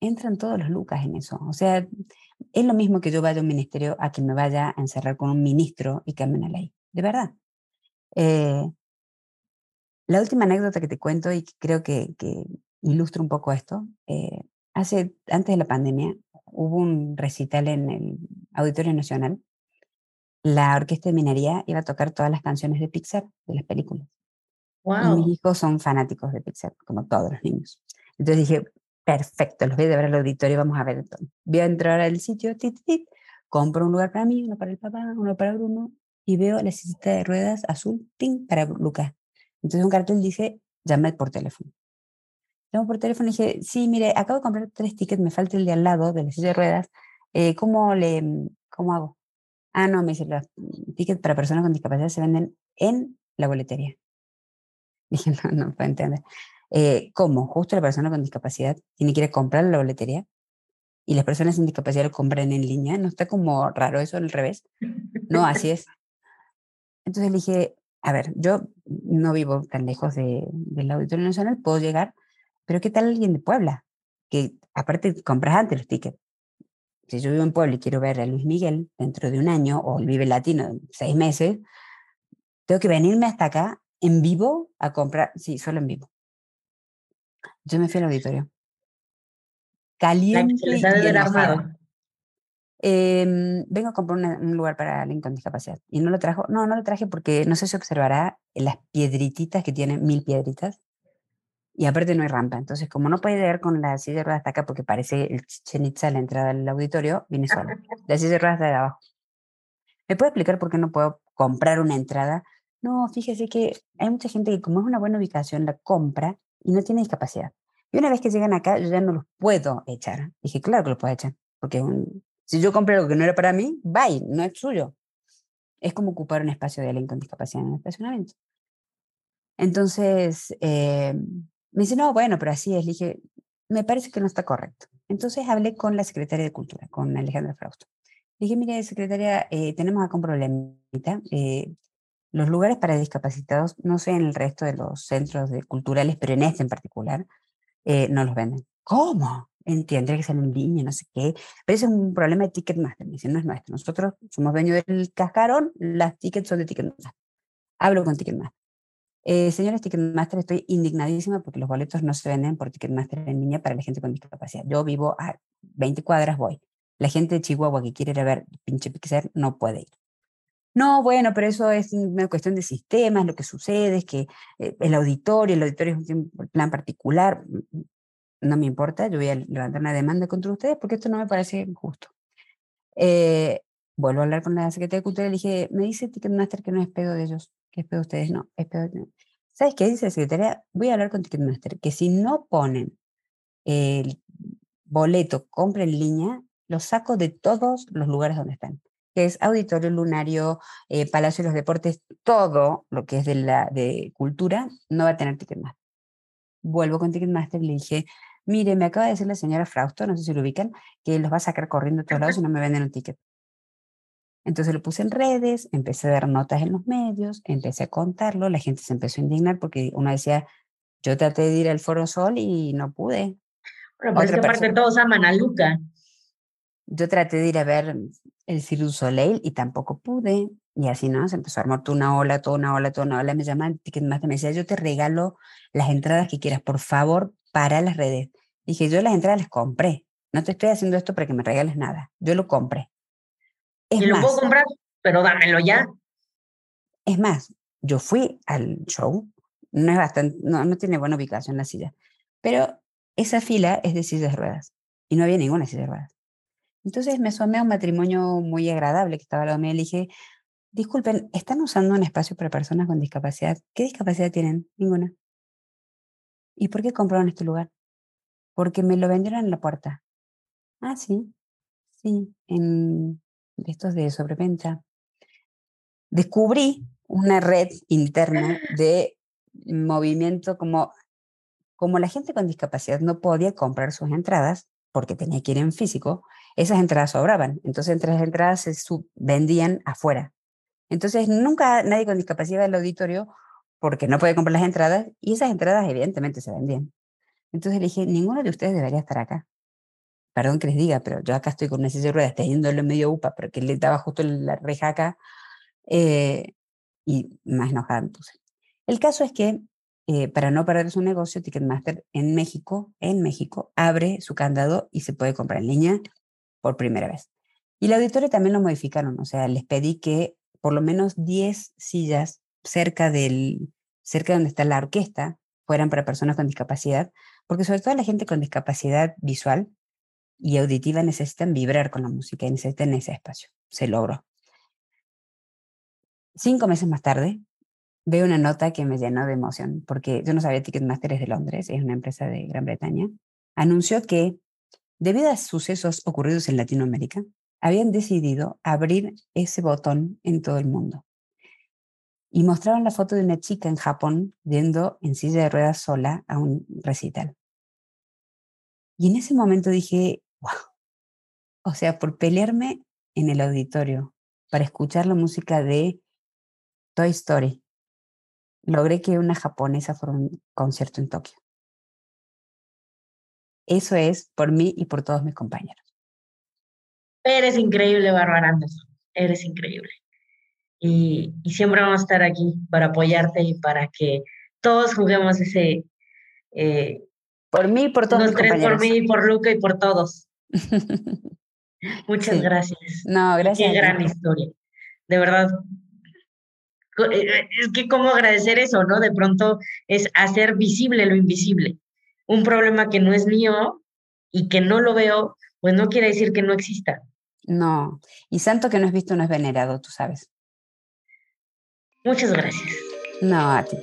entran todos los Lucas en eso. O sea, es lo mismo que yo vaya a un ministerio a que me vaya a encerrar con un ministro y cambie una ley. De verdad. Eh, la última anécdota que te cuento y creo que, que ilustra un poco esto, eh, hace, antes de la pandemia hubo un recital en el Auditorio Nacional la orquesta de minería iba a tocar todas las canciones de Pixar, de las películas. Wow. mis hijos son fanáticos de Pixar, como todos los niños. Entonces dije, perfecto, los voy a llevar al auditorio, vamos a ver. Voy a entrar al sitio, tit, tit, compro un lugar para mí, uno para el papá, uno para Bruno, y veo la silla de ruedas azul, ting, para Lucas. Entonces un cartel dice, llame por teléfono. Llamo por teléfono y dije, sí, mire, acabo de comprar tres tickets, me falta el de al lado de la silla de ruedas, eh, ¿cómo, le, ¿cómo hago? Ah, no, me dice, los tickets para personas con discapacidad se venden en la boletería. Dije, (laughs) no, no puedo entender. Eh, ¿Cómo? Justo la persona con discapacidad tiene que ir a comprar la boletería y las personas sin discapacidad lo compran en línea. ¿No está como raro eso al revés? No, así es. Entonces le dije, a ver, yo no vivo tan lejos de, del Auditorio Nacional, puedo llegar, pero ¿qué tal alguien de Puebla? Que aparte compras antes los tickets si yo vivo en Puebla y quiero ver a Luis Miguel dentro de un año o el Vive Latino en seis meses, tengo que venirme hasta acá en vivo a comprar, sí, solo en vivo. Yo me fui al auditorio. Caliente y eh, vengo a comprar un lugar para alguien con discapacidad. Y no lo trajo, no, no lo traje porque no sé si observará las piedrititas que tienen mil piedritas y aparte no hay rampa. Entonces, como no puede llegar con la silla de ruedas hasta acá porque parece el Chichen a la entrada del auditorio, viene sola. La silla de ruedas está de abajo. ¿Me puede explicar por qué no puedo comprar una entrada? No, fíjese que hay mucha gente que como es una buena ubicación, la compra y no tiene discapacidad. Y una vez que llegan acá, yo ya no los puedo echar. Dije, claro que los puedo echar, porque si yo compré algo que no era para mí, bye, no es suyo. Es como ocupar un espacio de alguien con discapacidad en el estacionamiento. Entonces, eh, me dice, no, bueno, pero así es. Le dije, me parece que no está correcto. Entonces hablé con la secretaria de Cultura, con Alejandra Frausto. Le dije, mire, secretaria, eh, tenemos acá un problemita. Eh, los lugares para discapacitados, no sé en el resto de los centros culturales, pero en este en particular, no los venden. ¿Cómo? Entiende que salen en línea, no sé qué. Pero ese es un problema de Ticketmaster. Me dicen, no es nuestro. Nosotros somos dueños del cascarón, las tickets son de Ticketmaster. Hablo con Ticketmaster. Eh, señores Ticketmaster, estoy indignadísima porque los boletos no se venden por Ticketmaster en línea para la gente con discapacidad. Yo vivo a 20 cuadras, voy. La gente de Chihuahua que quiere ir a ver pinche Pixar no puede ir. No, bueno, pero eso es una cuestión de sistemas. Lo que sucede es que eh, el auditorio, el auditorio es un plan particular. No me importa, yo voy a levantar una demanda contra ustedes porque esto no me parece justo. Eh, vuelvo a hablar con la Secretaría de Cultura y le dije, me dice Ticketmaster que no es pedo de ellos. ¿Qué de ustedes? No, es pedo de... ¿Sabes qué dice la secretaria? Voy a hablar con Ticketmaster, que si no ponen el boleto compra en línea, lo saco de todos los lugares donde están, que es Auditorio Lunario, eh, Palacio de los Deportes, todo lo que es de, la, de cultura, no va a tener Ticketmaster. Vuelvo con Ticketmaster y le dije, mire, me acaba de decir la señora Frausto, no sé si lo ubican, que los va a sacar corriendo a todos lados y no me venden un ticket. Entonces lo puse en redes, empecé a dar notas en los medios, empecé a contarlo, la gente se empezó a indignar porque uno decía, yo traté de ir al Foro Sol y no pude. Bueno, por esta parte todos aman a Luca. Yo traté de ir a ver el Cirrus Soleil y tampoco pude. Y así, ¿no? Se empezó a armar toda una ola, toda una ola, toda una ola. Me llaman Ticketmaster, me decía, yo te regalo las entradas que quieras, por favor, para las redes. Dije, yo las entradas las compré. No te estoy haciendo esto para que me regales nada. Yo lo compré y lo puedo comprar, pero dámelo ya. Es más, yo fui al show, no es bastante, no, no tiene buena ubicación la silla, pero esa fila es de sillas de ruedas y no había ninguna silla de ruedas. Entonces me asomé a un matrimonio muy agradable que estaba al lado mío y le dije, disculpen, ¿están usando un espacio para personas con discapacidad? ¿Qué discapacidad tienen? Ninguna. ¿Y por qué compraron este lugar? Porque me lo vendieron en la puerta. Ah, sí, sí, en de estos de sobreventa, descubrí una red interna de movimiento como, como la gente con discapacidad no podía comprar sus entradas porque tenía que ir en físico, esas entradas sobraban. Entonces, entre las entradas se vendían afuera. Entonces, nunca nadie con discapacidad al auditorio porque no podía comprar las entradas y esas entradas evidentemente se vendían. Entonces le dije, ninguno de ustedes debería estar acá perdón que les diga, pero yo acá estoy con una silla de ruedas, teniéndole medio upa, porque le daba justo la reja acá, eh, y más enojada. El caso es que, eh, para no perder su negocio, Ticketmaster en México, en México, abre su candado y se puede comprar en línea por primera vez. Y la auditorio también lo modificaron, o sea, les pedí que por lo menos 10 sillas cerca del, cerca de donde está la orquesta, fueran para personas con discapacidad, porque sobre todo la gente con discapacidad visual y auditiva necesitan vibrar con la música y necesitan ese espacio. Se logró. Cinco meses más tarde, veo una nota que me llenó de emoción, porque yo no sabía Ticketmaster es de Londres, es una empresa de Gran Bretaña. Anunció que, debido a sucesos ocurridos en Latinoamérica, habían decidido abrir ese botón en todo el mundo. Y mostraron la foto de una chica en Japón yendo en silla de ruedas sola a un recital. Y en ese momento dije, o sea, por pelearme en el auditorio para escuchar la música de Toy Story, logré que una japonesa fuera un concierto en Tokio. Eso es por mí y por todos mis compañeros. Eres increíble, Bárbara Anderson. Eres increíble. Y, y, siempre vamos a estar aquí para apoyarte y para que todos juguemos ese... Eh, por mí y por todos mis tres, por mí, por Luca y por todos. (laughs) Muchas gracias. No, gracias. Qué gran historia. De verdad. Eh, eh, es que cómo agradecer eso, ¿no? De pronto es hacer visible lo invisible. Un problema que no es mío y que no lo veo, pues no quiere decir que no exista. No, y santo que no has visto no es venerado, tú sabes. Muchas gracias. No, a ti.